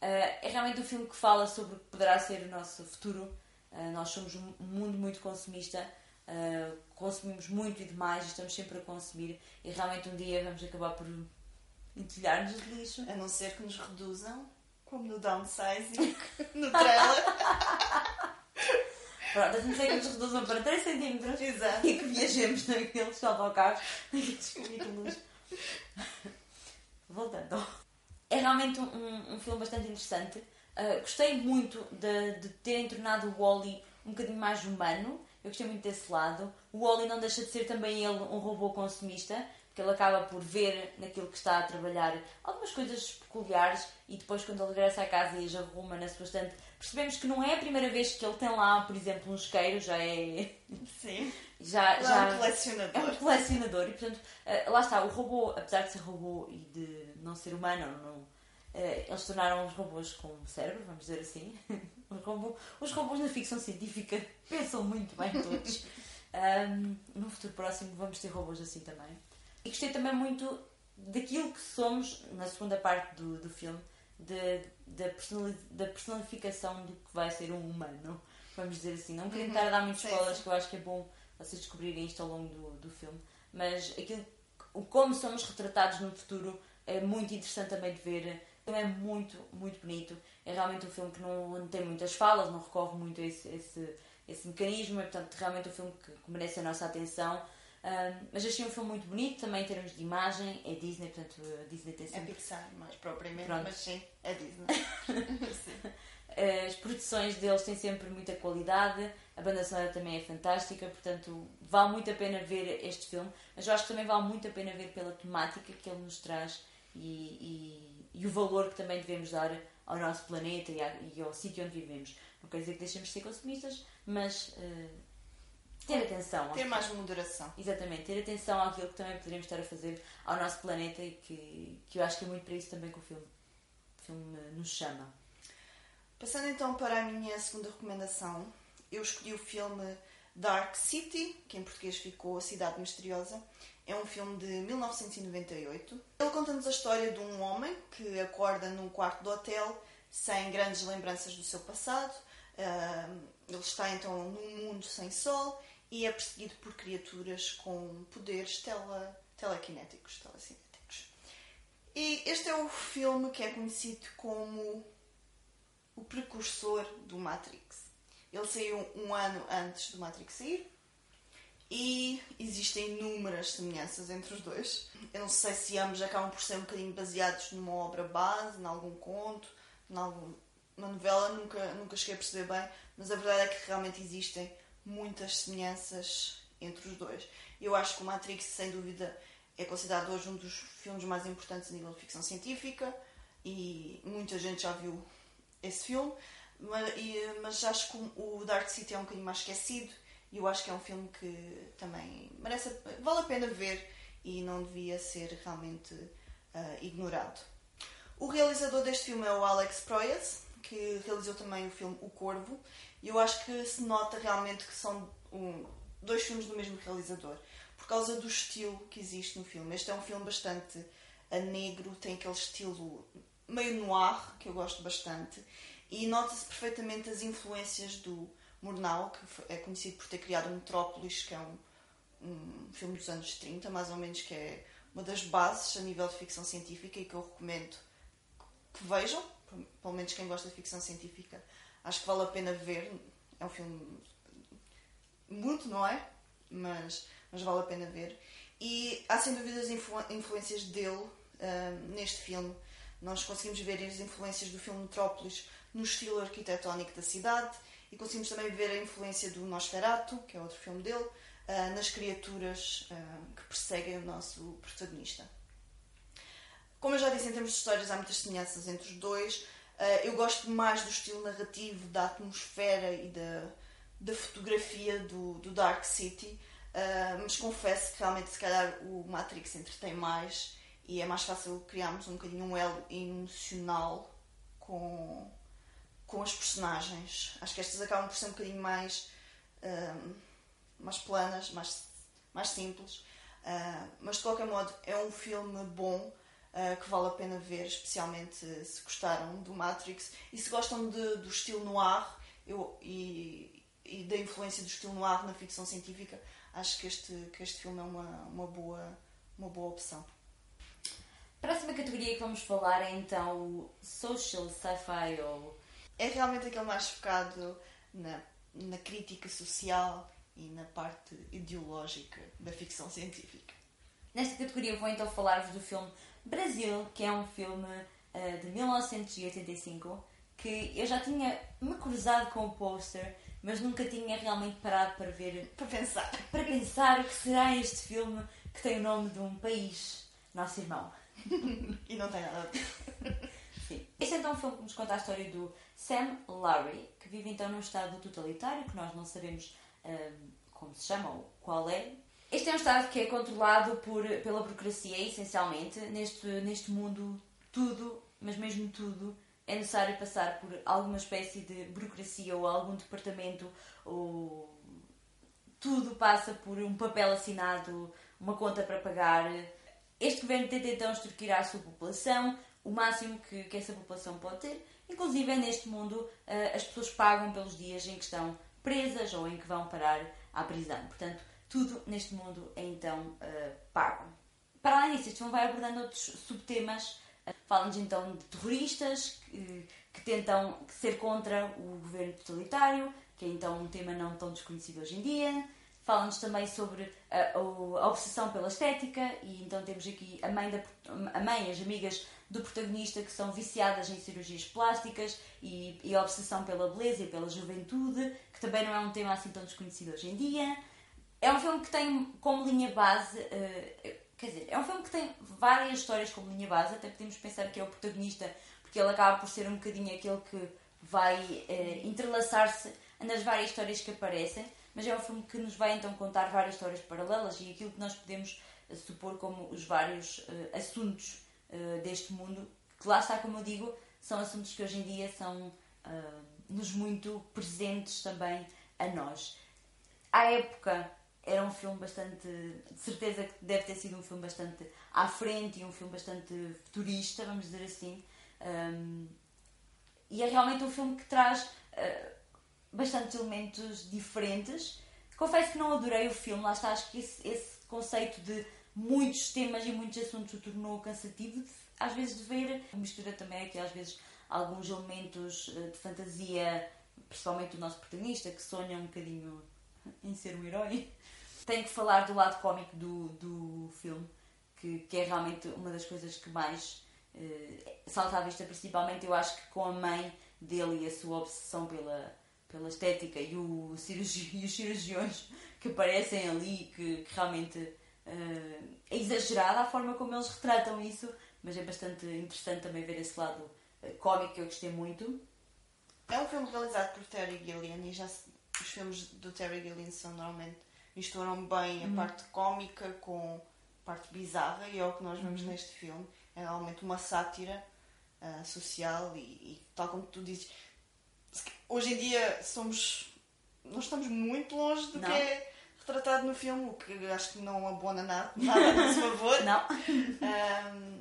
Uh, é realmente um filme que fala sobre o que poderá ser o nosso futuro Uh, nós somos um mundo muito consumista, uh, consumimos muito e demais, estamos sempre a consumir e realmente um dia vamos acabar por entulhar-nos de lixo. A não ser que nos reduzam, como no downsizing, (laughs) no (laughs) trailer. Pronto, a não ser que nos reduzam para 3 cm Exato. e que viajemos naqueles autocarros, (laughs) naqueles veículos. Voltando. É realmente um, um filme bastante interessante. Uh, gostei muito de, de terem tornado o Wally um bocadinho mais humano. Eu gostei muito desse lado. O Wally não deixa de ser também ele um robô consumista, porque ele acaba por ver naquilo que está a trabalhar algumas coisas peculiares e depois quando ele regressa à casa e as arruma na sua estante, percebemos que não é a primeira vez que ele tem lá, por exemplo, um isqueiro, já é... Sim. Já, já... é um colecionador. É um colecionador e, portanto, uh, lá está, o robô, apesar de ser robô e de não ser humano, não, eles tornaram os robôs com cérebro, vamos dizer assim. (laughs) os, robô, os robôs na ficção científica (laughs) pensam muito bem todos. Um, no futuro próximo vamos ter robôs assim também. E gostei também muito daquilo que somos na segunda parte do, do filme, de, da, personali da personificação do que vai ser um humano, vamos dizer assim. Não queria estar a dar muitas escolas, que eu acho que é bom vocês descobrirem isto ao longo do, do filme, mas aquilo, como somos retratados no futuro é muito interessante também de ver. É muito, muito bonito. É realmente um filme que não, não tem muitas falas, não recorre muito a esse, esse, esse mecanismo, é portanto realmente um filme que, que merece a nossa atenção. Um, mas achei um filme muito bonito também em termos de imagem. É Disney, portanto a Disney tem É sempre Pixar, mais propriamente, Pronto. mas sim, é Disney. (laughs) sim. As produções deles têm sempre muita qualidade, a banda sonora também é fantástica, portanto vale muito a pena ver este filme, mas eu acho que também vale muito a pena ver pela temática que ele nos traz e, e, e o valor que também devemos dar ao nosso planeta e, e ao sítio onde vivemos. Não quer dizer que deixemos de ser consumistas, mas eh, ter atenção. Ter mais moderação. Exatamente, ter atenção àquilo que também poderíamos estar a fazer ao nosso planeta e que, que eu acho que é muito para isso também que o filme, o filme nos chama. Passando então para a minha segunda recomendação, eu escolhi o filme Dark City, que em português ficou A Cidade Misteriosa. É um filme de 1998. Ele conta-nos a história de um homem que acorda num quarto de hotel sem grandes lembranças do seu passado. Ele está então num mundo sem sol e é perseguido por criaturas com poderes tele, telequinéticos, telecinéticos. E este é o filme que é conhecido como o precursor do Matrix. Ele saiu um ano antes do Matrix sair e existem inúmeras semelhanças entre os dois. Eu não sei se ambos acabam por ser um bocadinho baseados numa obra base, em algum conto, em alguma novela, nunca, nunca cheguei a perceber bem, mas a verdade é que realmente existem muitas semelhanças entre os dois. Eu acho que o Matrix, sem dúvida, é considerado hoje um dos filmes mais importantes a nível de ficção científica e muita gente já viu esse filme, mas, mas acho que o Dark City é um bocadinho mais esquecido e eu acho que é um filme que também merece, vale a pena ver e não devia ser realmente ah, ignorado. O realizador deste filme é o Alex Proyas, que realizou também o filme O Corvo, e eu acho que se nota realmente que são um- dois filmes do mesmo realizador, por causa do estilo que existe no filme. Este é um filme bastante a negro, tem aquele estilo meio noir, que eu gosto bastante, e nota-se perfeitamente as influências do Murnau, que é conhecido por ter criado Metrópolis, que é um, um filme dos anos 30, mais ou menos, que é uma das bases a nível de ficção científica e que eu recomendo que vejam, pelo menos quem gosta de ficção científica, acho que vale a pena ver. É um filme muito, não é? Mas, mas vale a pena ver. E há sem dúvida as influ- influências dele ah, neste filme. Nós conseguimos ver as influências do filme Metrópolis no estilo arquitetónico da cidade e conseguimos também ver a influência do Nosferatu, que é outro filme dele, ah, nas criaturas ah, que perseguem o nosso protagonista. Como eu já disse, em termos de histórias há muitas semelhanças entre os dois. Uh, eu gosto mais do estilo narrativo, da atmosfera e da, da fotografia do, do Dark City, mas confesso que realmente se calhar o Matrix entretém mais e é mais fácil criarmos um bocadinho um elo emocional com, com as personagens. Acho que estas acabam por ser um bocadinho mais, um, mais planas, mais, mais simples. Uh, mas de qualquer modo é um filme bom uh, que vale a pena ver, especialmente se gostaram do Matrix e se gostam de- do estilo noir eu, e, e da influência do estilo noir na ficção científica. Acho que este, que este filme é uma, uma, boa, uma boa opção. Próxima categoria que vamos falar é então o social sci-fi ou É realmente aquele mais focado na na crítica social e na parte ideológica da ficção científica. Nesta categoria vou então falar-vos do filme Brasil, que é um filme uh, de 1985 que eu já tinha me cruzado com o póster, mas nunca tinha realmente parado para ver. Para pensar. Para pensar o que será este filme que tem o nome de um país, nosso irmão. (laughs) e não tem nada a ver. Sim. Este é então um filme que nos conta a história do Sam Larry, que vive então num estado totalitário, que nós não sabemos um, como se chama ou qual é. Este é um estado que é controlado por, pela burocracia, essencialmente. Neste, neste mundo, tudo, mas mesmo tudo, é necessário passar por alguma espécie de burocracia ou algum departamento ou tudo passa por um papel assinado, uma conta para pagar. Este governo tenta então estruturar a sua população, o máximo que, que essa população pode ter. Inclusive, neste mundo, uh, as pessoas pagam pelos dias em que estão presas ou em que vão parar à prisão. Portanto, tudo neste mundo é então uh, pago. Para além disso, este filme vai abordando outros subtemas Falam-nos então de terroristas que, tentam ser contra o governo totalitário, que é então um tema não tão desconhecido hoje em dia. Falam-nos também sobre a, a, obsessão pela estética, e então temos aqui a mãe, da, a mãe, as amigas do protagonista que são viciadas em cirurgias plásticas e, e obsessão pela beleza e pela juventude, que também não é um tema assim tão desconhecido hoje em dia. É um filme que tem como linha base. Uh, Quer dizer, é um filme que tem várias histórias como linha base, até podemos pensar que é o protagonista, porque ele acaba por ser um bocadinho aquele que vai eh, entrelaçar-se nas várias histórias que aparecem, mas é um filme que nos vai então contar várias histórias paralelas e aquilo que nós podemos eh, supor como os vários eh, assuntos eh, deste mundo, que lá está, como eu digo, são assuntos que hoje em dia são eh, nos muito presentes também a nós. À época era um filme bastante. de certeza que deve ter sido um filme bastante à frente e um filme bastante futurista, vamos dizer assim. Um, e é realmente um filme que traz uh, bastantes elementos diferentes. Confesso que não adorei o filme, lá está, acho que esse, esse conceito de muitos temas e muitos assuntos o tornou cansativo, às vezes, de ver. Mistura também aqui, às vezes, alguns elementos eh, de fantasia, principalmente do nosso protagonista, que sonha um bocadinho em ser um herói tenho que falar do lado cómico do, do filme, que, que é realmente uma das coisas que mais uh, salta à vista, principalmente eu acho que com a mãe dele e a sua obsessão pela, pela estética e, o cirurgi, (laughs) e os cirurgiões que aparecem ali, que, que realmente uh, é exagerada a forma como eles retratam isso, mas é bastante interessante também ver esse lado uh, cómico que eu gostei muito. É um filme realizado por Terry Gilliam e já os filmes do Terry Gilliam são normalmente misturam bem a uhum. parte cómica com a parte bizarra e é o que nós vemos uhum. neste filme. É realmente uma sátira uh, social e, e, tal como tu dizes, hoje em dia somos. Nós estamos muito longe do não. que é retratado no filme, o que acho que não abona nada, (laughs) nada a seu favor. não. Um,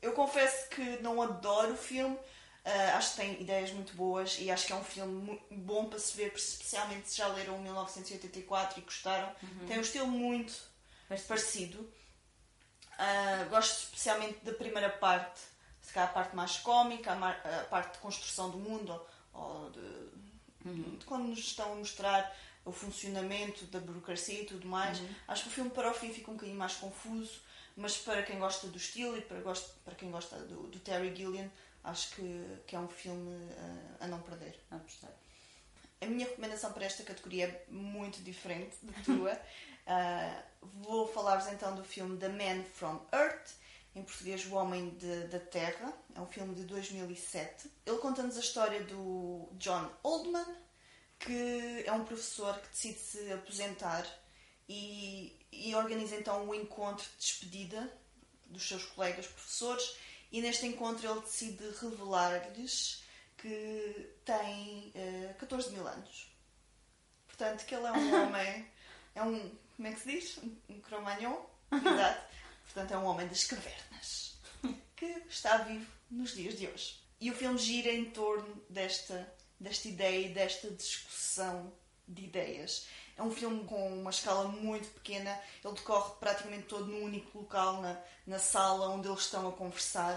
eu confesso que não adoro o filme, Uh, acho que tem ideias muito boas e acho que é um filme bom para se ver, especialmente se já leram 1984 e gostaram. Uhum. Tem um estilo muito parecido. Uh, gosto especialmente da primeira parte, se calhar a parte mais cómica, a, a parte de construção do mundo, ou de, uhum. de, quando nos estão a mostrar o funcionamento da burocracia e tudo mais. Uhum. Acho que o filme para o fim fica um bocadinho mais confuso, mas para quem gosta do estilo e para, para quem gosta do, do Terry Gilliam acho que, que é um filme a, a não perder. A apostar. A minha recomendação para esta categoria é muito diferente da tua. uh, (laughs) vou falar-vos então do filme The Man from Earth, em português O Homem de, da Terra. É um filme de 2007. Ele conta-nos a história do John Oldman, que é um professor que decide se aposentar e, e organiza então um encontro de despedida dos seus colegas professores e neste encontro ele decide revelar-lhes que tem uh, eh, 14 mil anos. Portanto, que ele é um (laughs) homem. É um. Como é que se diz? Um cromagnon? Exato. Portanto, é um homem das cavernas. (laughs) Que está vivo nos dias de hoje. E o filme gira em torno desta, desta ideia e desta discussão de ideias. É um filme com uma escala muito pequena, ele decorre praticamente todo num único local, na, na sala onde eles estão a conversar.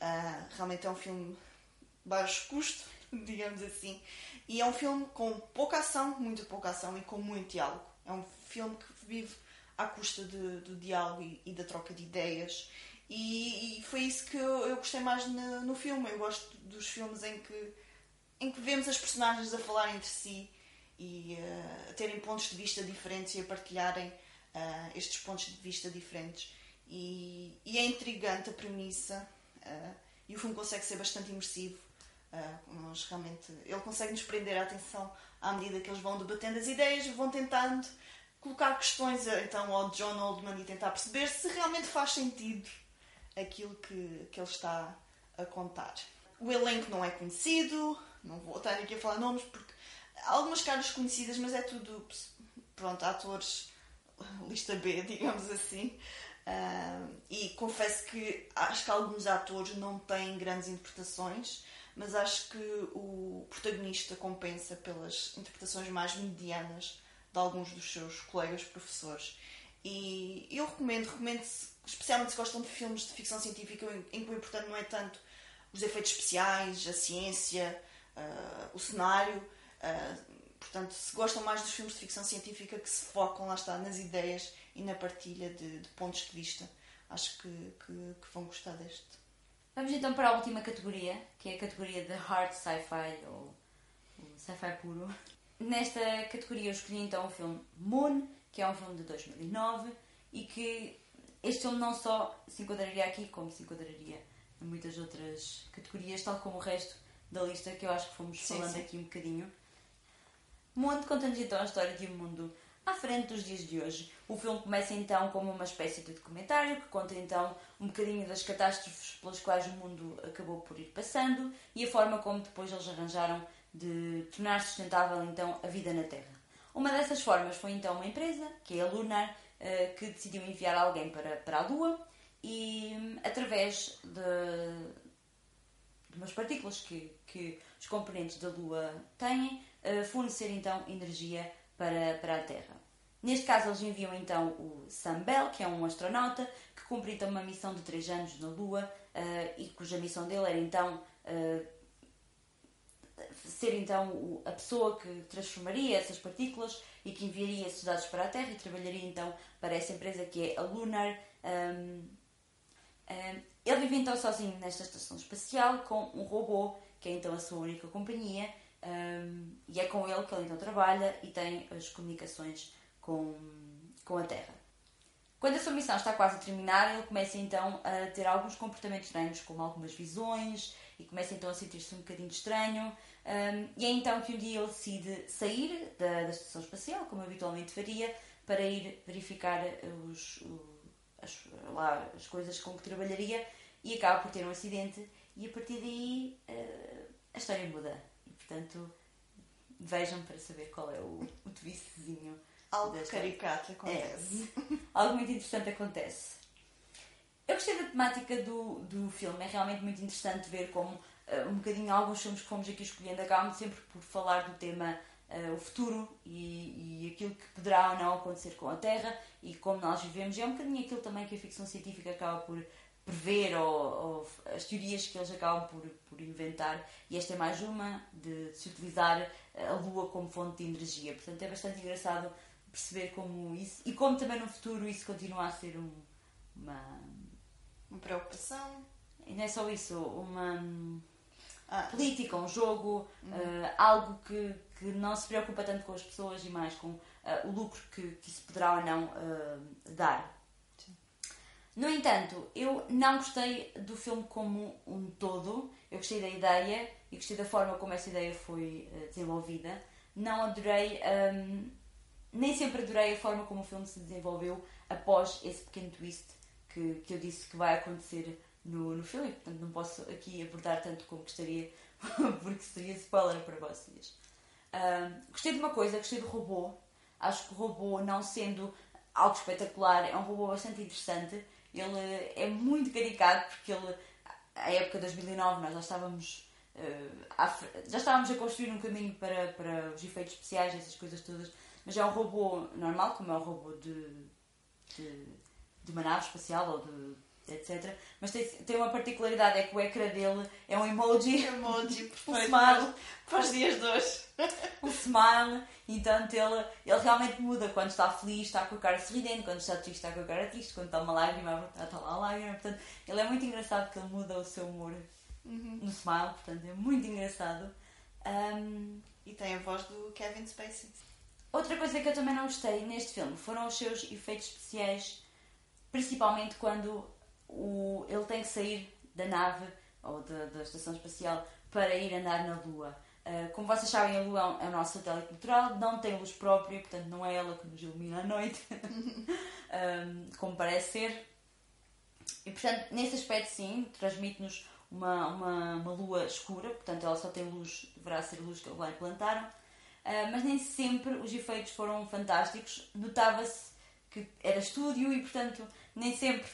Uh, realmente é um filme baixo custo. (laughs) digamos assim. E é um filme com pouca ação, muito pouca ação e com muito diálogo. É um filme que vive à custa de, do diálogo e, e, da troca de ideias. E, e foi isso que eu, eu gostei mais no, no, filme. Eu gosto dos filmes em que, em que vemos as personagens a falar entre si e uh, a terem pontos de vista diferentes e a partilharem uh, estes pontos de vista diferentes. E, e é intrigante a premissa. Uh, e o filme consegue ser bastante imersivo. mas realmente ele consegue nos prender a atenção à medida que eles vão debatendo as ideias, vão tentando colocar questões então ao John Oldman e tentar perceber se realmente faz sentido aquilo que, que ele está a contar. O elenco não é conhecido, não vou estar aqui a falar nomes porque há algumas caras conhecidas, mas é tudo pronto, atores lista B, (laughs) digamos assim. Uh, e confesso que acho que alguns atores não têm grandes interpretações, mas acho que o protagonista compensa pelas interpretações mais medianas de alguns dos seus colegas professores. E eu recomendo, recomendo especialmente se gostam de filmes de ficção científica em que o importante não é tanto os efeitos especiais, a ciência, uh, o cenário. Uh, portanto, se gostam mais dos filmes de ficção científica que se focam, lá está, nas ideias e na partilha de, de pontos de vista, acho que, que, que, vão gostar deste. Vamos então para a última categoria, que é a categoria de hard sci-fi ou, sci-fi puro. Nesta categoria eu escolhi então o filme Moon, que é um filme de 2009 e que este filme não só se enquadraria aqui, como se enquadraria em muitas outras categorias, tal como o resto da lista que eu acho que fomos sim, falando sim. aqui um bocadinho. Moon conta-nos então a história de um mundo à frente dos dias de hoje. O filme começa então como uma espécie de documentário que conta então um bocadinho das catástrofes pelas quais o mundo acabou por ir passando e a forma como depois eles arranjaram de tornar sustentável então a vida na Terra. Uma dessas formas foi então uma empresa, que é a Lunar, eh, que decidiu enviar alguém para, para a Lua e através de, de umas partículas que, que os componentes da Lua têm, eh, fornecer então energia para, para a Terra. Neste caso, eles enviam então o Sam Bell, que é um astronauta que cumpre então uma missão de 3 anos na Lua uh, e cuja missão dele era então uh, ser então a pessoa que transformaria essas partículas e que enviaria esses dados para a Terra e trabalharia então para essa empresa que é a Lunar. Um, um, ele vive então sozinho nesta estação espacial com um robô, que é então a sua única companhia, um, e é com ele que ele então trabalha e tem as comunicações com, com a Terra. Quando a sua missão está quase a terminar, ele começa então a ter alguns comportamentos estranhos, como algumas visões, e começa então a sentir-se um bocadinho estranho. Um, e é então que um dia ele decide sair da, da estação espacial, como habitualmente faria, para ir verificar os, as, lá, as coisas com que trabalharia e acaba por ter um acidente. E a partir daí uh, a história muda. E portanto, vejam para saber qual é o, o twistzinho Algo caricato acontece. É. Algo muito interessante acontece. Eu gostei da temática do, do filme, é realmente muito interessante ver como uh, um bocadinho alguns filmes que fomos aqui escolhendo acabam sempre por falar do tema uh, o futuro e, e aquilo que poderá ou não acontecer com a Terra e como nós vivemos. E é um bocadinho aquilo também que a ficção científica acaba por prever ou, ou as teorias que eles acabam por, por inventar. E esta é mais uma de, de se utilizar a Lua como fonte de energia. Portanto, é bastante engraçado perceber como isso e como também no futuro isso continua a ser um, uma, uma preocupação. E não é só isso, uma ah, política, um jogo, uhum. uh, algo que, que não se preocupa tanto com as pessoas e mais com uh, o lucro que, que isso poderá ou não uh, dar. No entanto, eu não gostei do filme como um todo. Eu gostei da ideia e gostei da forma como essa ideia foi desenvolvida. Não adorei um, nem sempre adorei a forma como o filme se desenvolveu após esse pequeno twist que, que eu disse que vai acontecer no, no filme, portanto não posso aqui abordar tanto como gostaria, (laughs) porque seria spoiler para vocês. Uh, gostei de uma coisa, gostei do robô. Acho que o robô, não sendo algo espetacular, é um robô bastante interessante. Ele é muito caricato porque ele, a época de 2009, nós já estávamos, uh, já estávamos a construir um caminho para, para os efeitos especiais, essas coisas todas mas é um robô normal, como é um robô de, de, de uma nave espacial ou de, etc. Mas tem, tem uma particularidade, é que o ecrã dele é um emoji. Emoji, (laughs) um smile. Para os dias de hoje. (laughs) Um smile. Então ele, ele realmente muda quando está feliz, está com a cara sorridente, quando está triste, está com a cara triste, quando está uma lágrima, está, lá a lágrima. Portanto, ele é muito engraçado que ele muda o seu humor no smile, portanto, é muito engraçado. Ahm, E tem a voz do Kevin Spacey. Outra coisa que eu também não gostei neste filme foram os seus efeitos especiais, principalmente quando o, ele tem que sair da nave ou da, estação espacial para ir andar na Lua. Ah, como vocês sabem, a Lua é um- é o nosso satélite natural, não tem luz própria, portanto não é ela que nos ilumina à noite, (laughs) Ahm, como parece ser. E portanto, nesse aspecto, sim, transmite-nos uma, uma, uma lua escura, portanto ela só tem luz, deverá ser luz que lá implantaram. Ah, mas nem sempre os efeitos foram fantásticos. Notava-se que era estúdio e, portanto, nem sempre.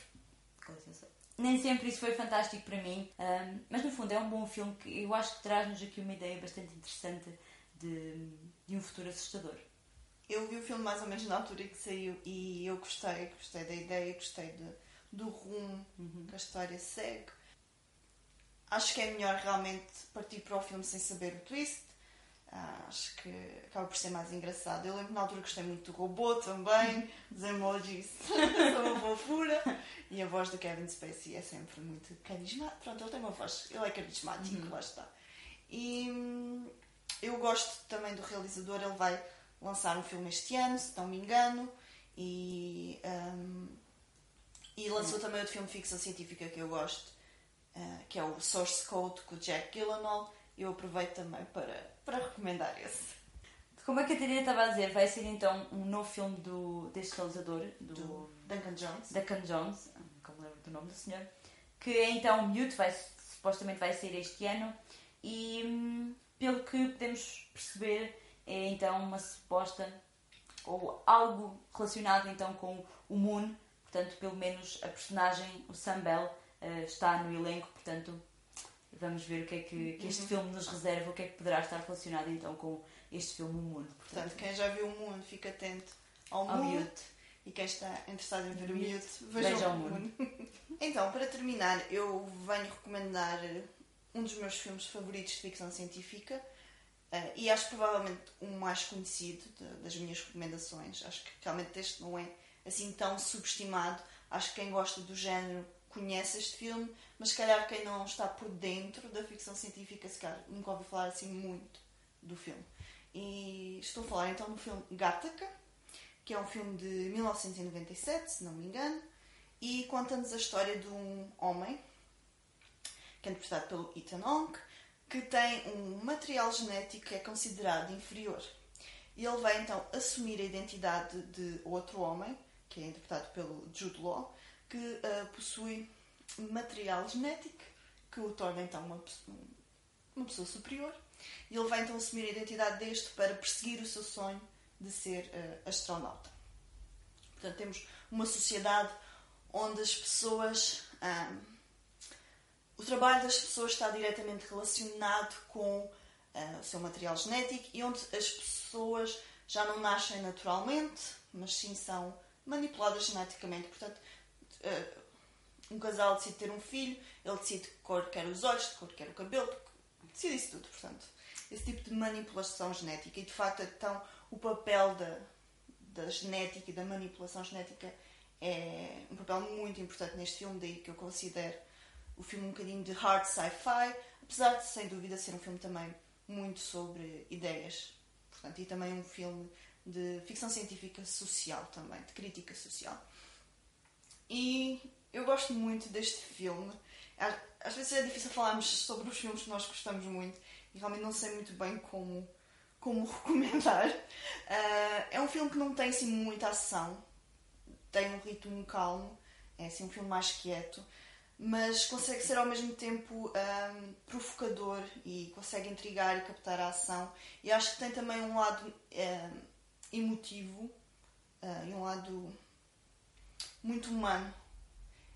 Nem sempre isso foi fantástico para mim. Ah, mas no fundo é um bom filme que eu acho que traz-nos aqui uma ideia bastante interessante de, de um futuro assustador. Eu vi o filme mais ou menos na altura que saiu e eu gostei, gostei da ideia, gostei de, do rumo que a história segue. Acho que é melhor realmente partir para o filme sem saber o twist. Ah, acho que acaba por ser mais engraçado. Eu lembro que na altura gostei muito do robô também, dos emojis (laughs) são uma fofura. E a voz do Kevin Spacey é sempre muito carismática. Pronto, ele tem uma voz, ele é carismático, lá está. E hum, eu gosto também do realizador, ele vai lançar um filme este ano, se não me engano, e, hum, e lançou também outro filme de ficção científica que eu gosto, ah, que é o Source Code com o Jack Gyllenhaal. Eu aproveito também para, para recomendar esse. Como a Catarina estava a dizer, vai ser então um novo filme do, deste realizador, do, Do Duncan Jones. Duncan Jones, como lembro do nome do senhor, que é então Mute, vai, supostamente vai sair este ano, e hum, pelo que podemos perceber, é então uma suposta, ou algo relacionado então com o Moon, portanto, pelo menos a personagem, o Sam Bell, eh, está no elenco, portanto, vamos ver o que é que, que este filme nos reserva, o que é que poderá estar relacionado então com este filme, o Moon. Portanto, quem já viu o Moon, fica atento ao, ao. Mute. E quem está interessado em ver o Mute, veja o o Moon. Moon. (laughs) então, para terminar, eu venho recomendar um dos meus filmes favoritos de ficção científica eh, e acho provavelmente o mais conhecido de- das minhas recomendações. Acho que realmente este não é assim tão subestimado. Acho que quem gosta do género conhece este filme, mas se calhar quem não está por dentro da ficção científica, se calhar nunca ouviu falar assim muito do filme. E estou a falar então do filme Gattaca, que é um filme de 1997, se não me engano, e conta-nos a história de um homem, que é interpretado pelo Ethan Hawke, que tem um material genético que é considerado inferior. E ele vai então assumir a identidade de outro homem, que é interpretado pelo Jude Law, que ah, possui material genético que o torna então uma, uma pessoa superior. E ele vai então assumir a identidade deste para perseguir o seu sonho de ser eh, astronauta. Portanto, temos uma sociedade onde as pessoas. ahm, o trabalho das pessoas está diretamente relacionado com ah, o seu material genético e onde as pessoas já não nascem naturalmente, mas sim são manipuladas geneticamente. Portanto, ah, um casal decide ter um filho, ele decide que cor quer os olhos, de cor quer o cabelo, decide isso tudo. Portanto, esse tipo de manipulação genética e de facto então o papel da, da genética e da manipulação genética é um papel muito importante neste filme, daí que eu considero o filme um bocadinho de hard sci-fi, apesar de sem dúvida ser um filme também muito sobre ideias. Portanto, e também um filme de ficção científica social também, de crítica social. E eu gosto muito deste filme. Às, vezes é difícil falarmos sobre os filmes que nós gostamos muito e realmente não sei muito bem como, como (laughs) recomendar. Ah, é um filme que não tem assim muita ação, tem um ritmo calmo, é assim um filme mais quieto, mas consegue ser ao mesmo tempo ahm, provocador e consegue intrigar e captar a ação. E acho que tem também um lado ahm, emotivo ah, e um lado muito humano.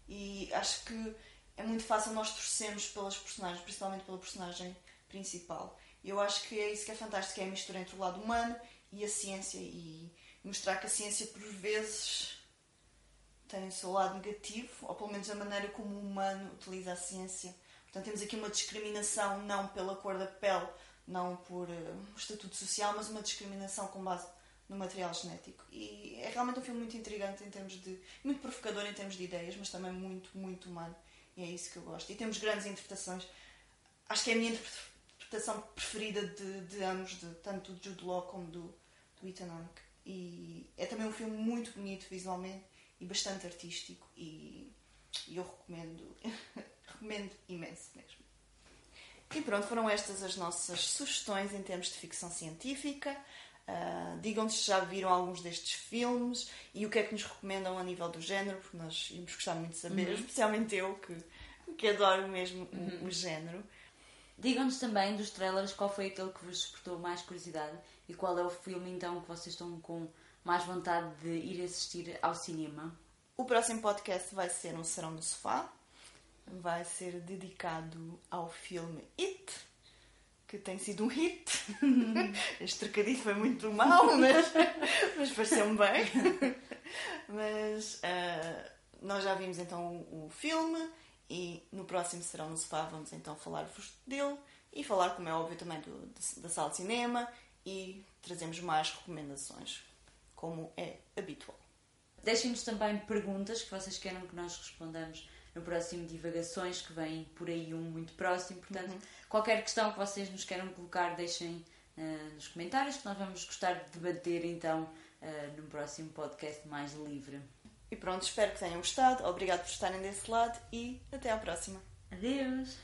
E acho que é muito fácil nós torcermos pelas personagens, principalmente pela personagem principal. E eu acho que é isso que é fantástico, é a mistura entre o lado humano e a ciência e mostrar que a ciência por vezes tem o seu lado negativo, ou pelo menos a maneira como o humano utiliza a ciência. Portanto, temos aqui uma discriminação não pela cor da pele, não por uh, estatuto social, mas uma discriminação com base no material genético. E é realmente um filme muito intrigante em termos de. muito provocador em termos de ideias, mas também muito, muito humano. E é isso que eu gosto. E temos grandes interpretações. Acho que é a minha interpretação preferida de, de ambos, de, tanto do Jude Law como do, do Ethan Hawke. E é também um filme muito bonito visualmente e bastante artístico. E, e eu recomendo, (laughs) recomendo imenso mesmo. E pronto, foram estas as nossas sugestões em termos de ficção científica. Uh, Digam-nos se já viram alguns destes filmes e o que é que nos recomendam a nível do género, porque nós íamos gostar muito de saber, uhum. especialmente eu que, que adoro mesmo uhum. o, o género. Digam-nos também dos trailers qual foi aquele que vos despertou mais curiosidade e qual é o filme então que vocês estão com mais vontade de ir assistir ao cinema. O próximo podcast vai ser um Serão no Sofá, vai ser dedicado ao filme It que tem sido um hit. este trocadilho foi muito mau, (laughs) mas, mas pareceu-me bem. mas uh, nós já vimos então o filme e no próximo Serão no Sofá vamos então falar-vos dele e falar, como é óbvio, também do, da sala de cinema e trazemos mais recomendações, como é habitual. Deixem-nos também perguntas que vocês queiram que nós respondamos no próximo Divagações, que vem por aí um muito próximo. Portanto, uhum. qualquer questão que vocês nos queiram colocar, deixem uh, nos comentários, que nós vamos gostar de debater então uh, no próximo podcast mais livre. E pronto, espero que tenham gostado. Obrigado por estarem desse lado e até à próxima. Adeus!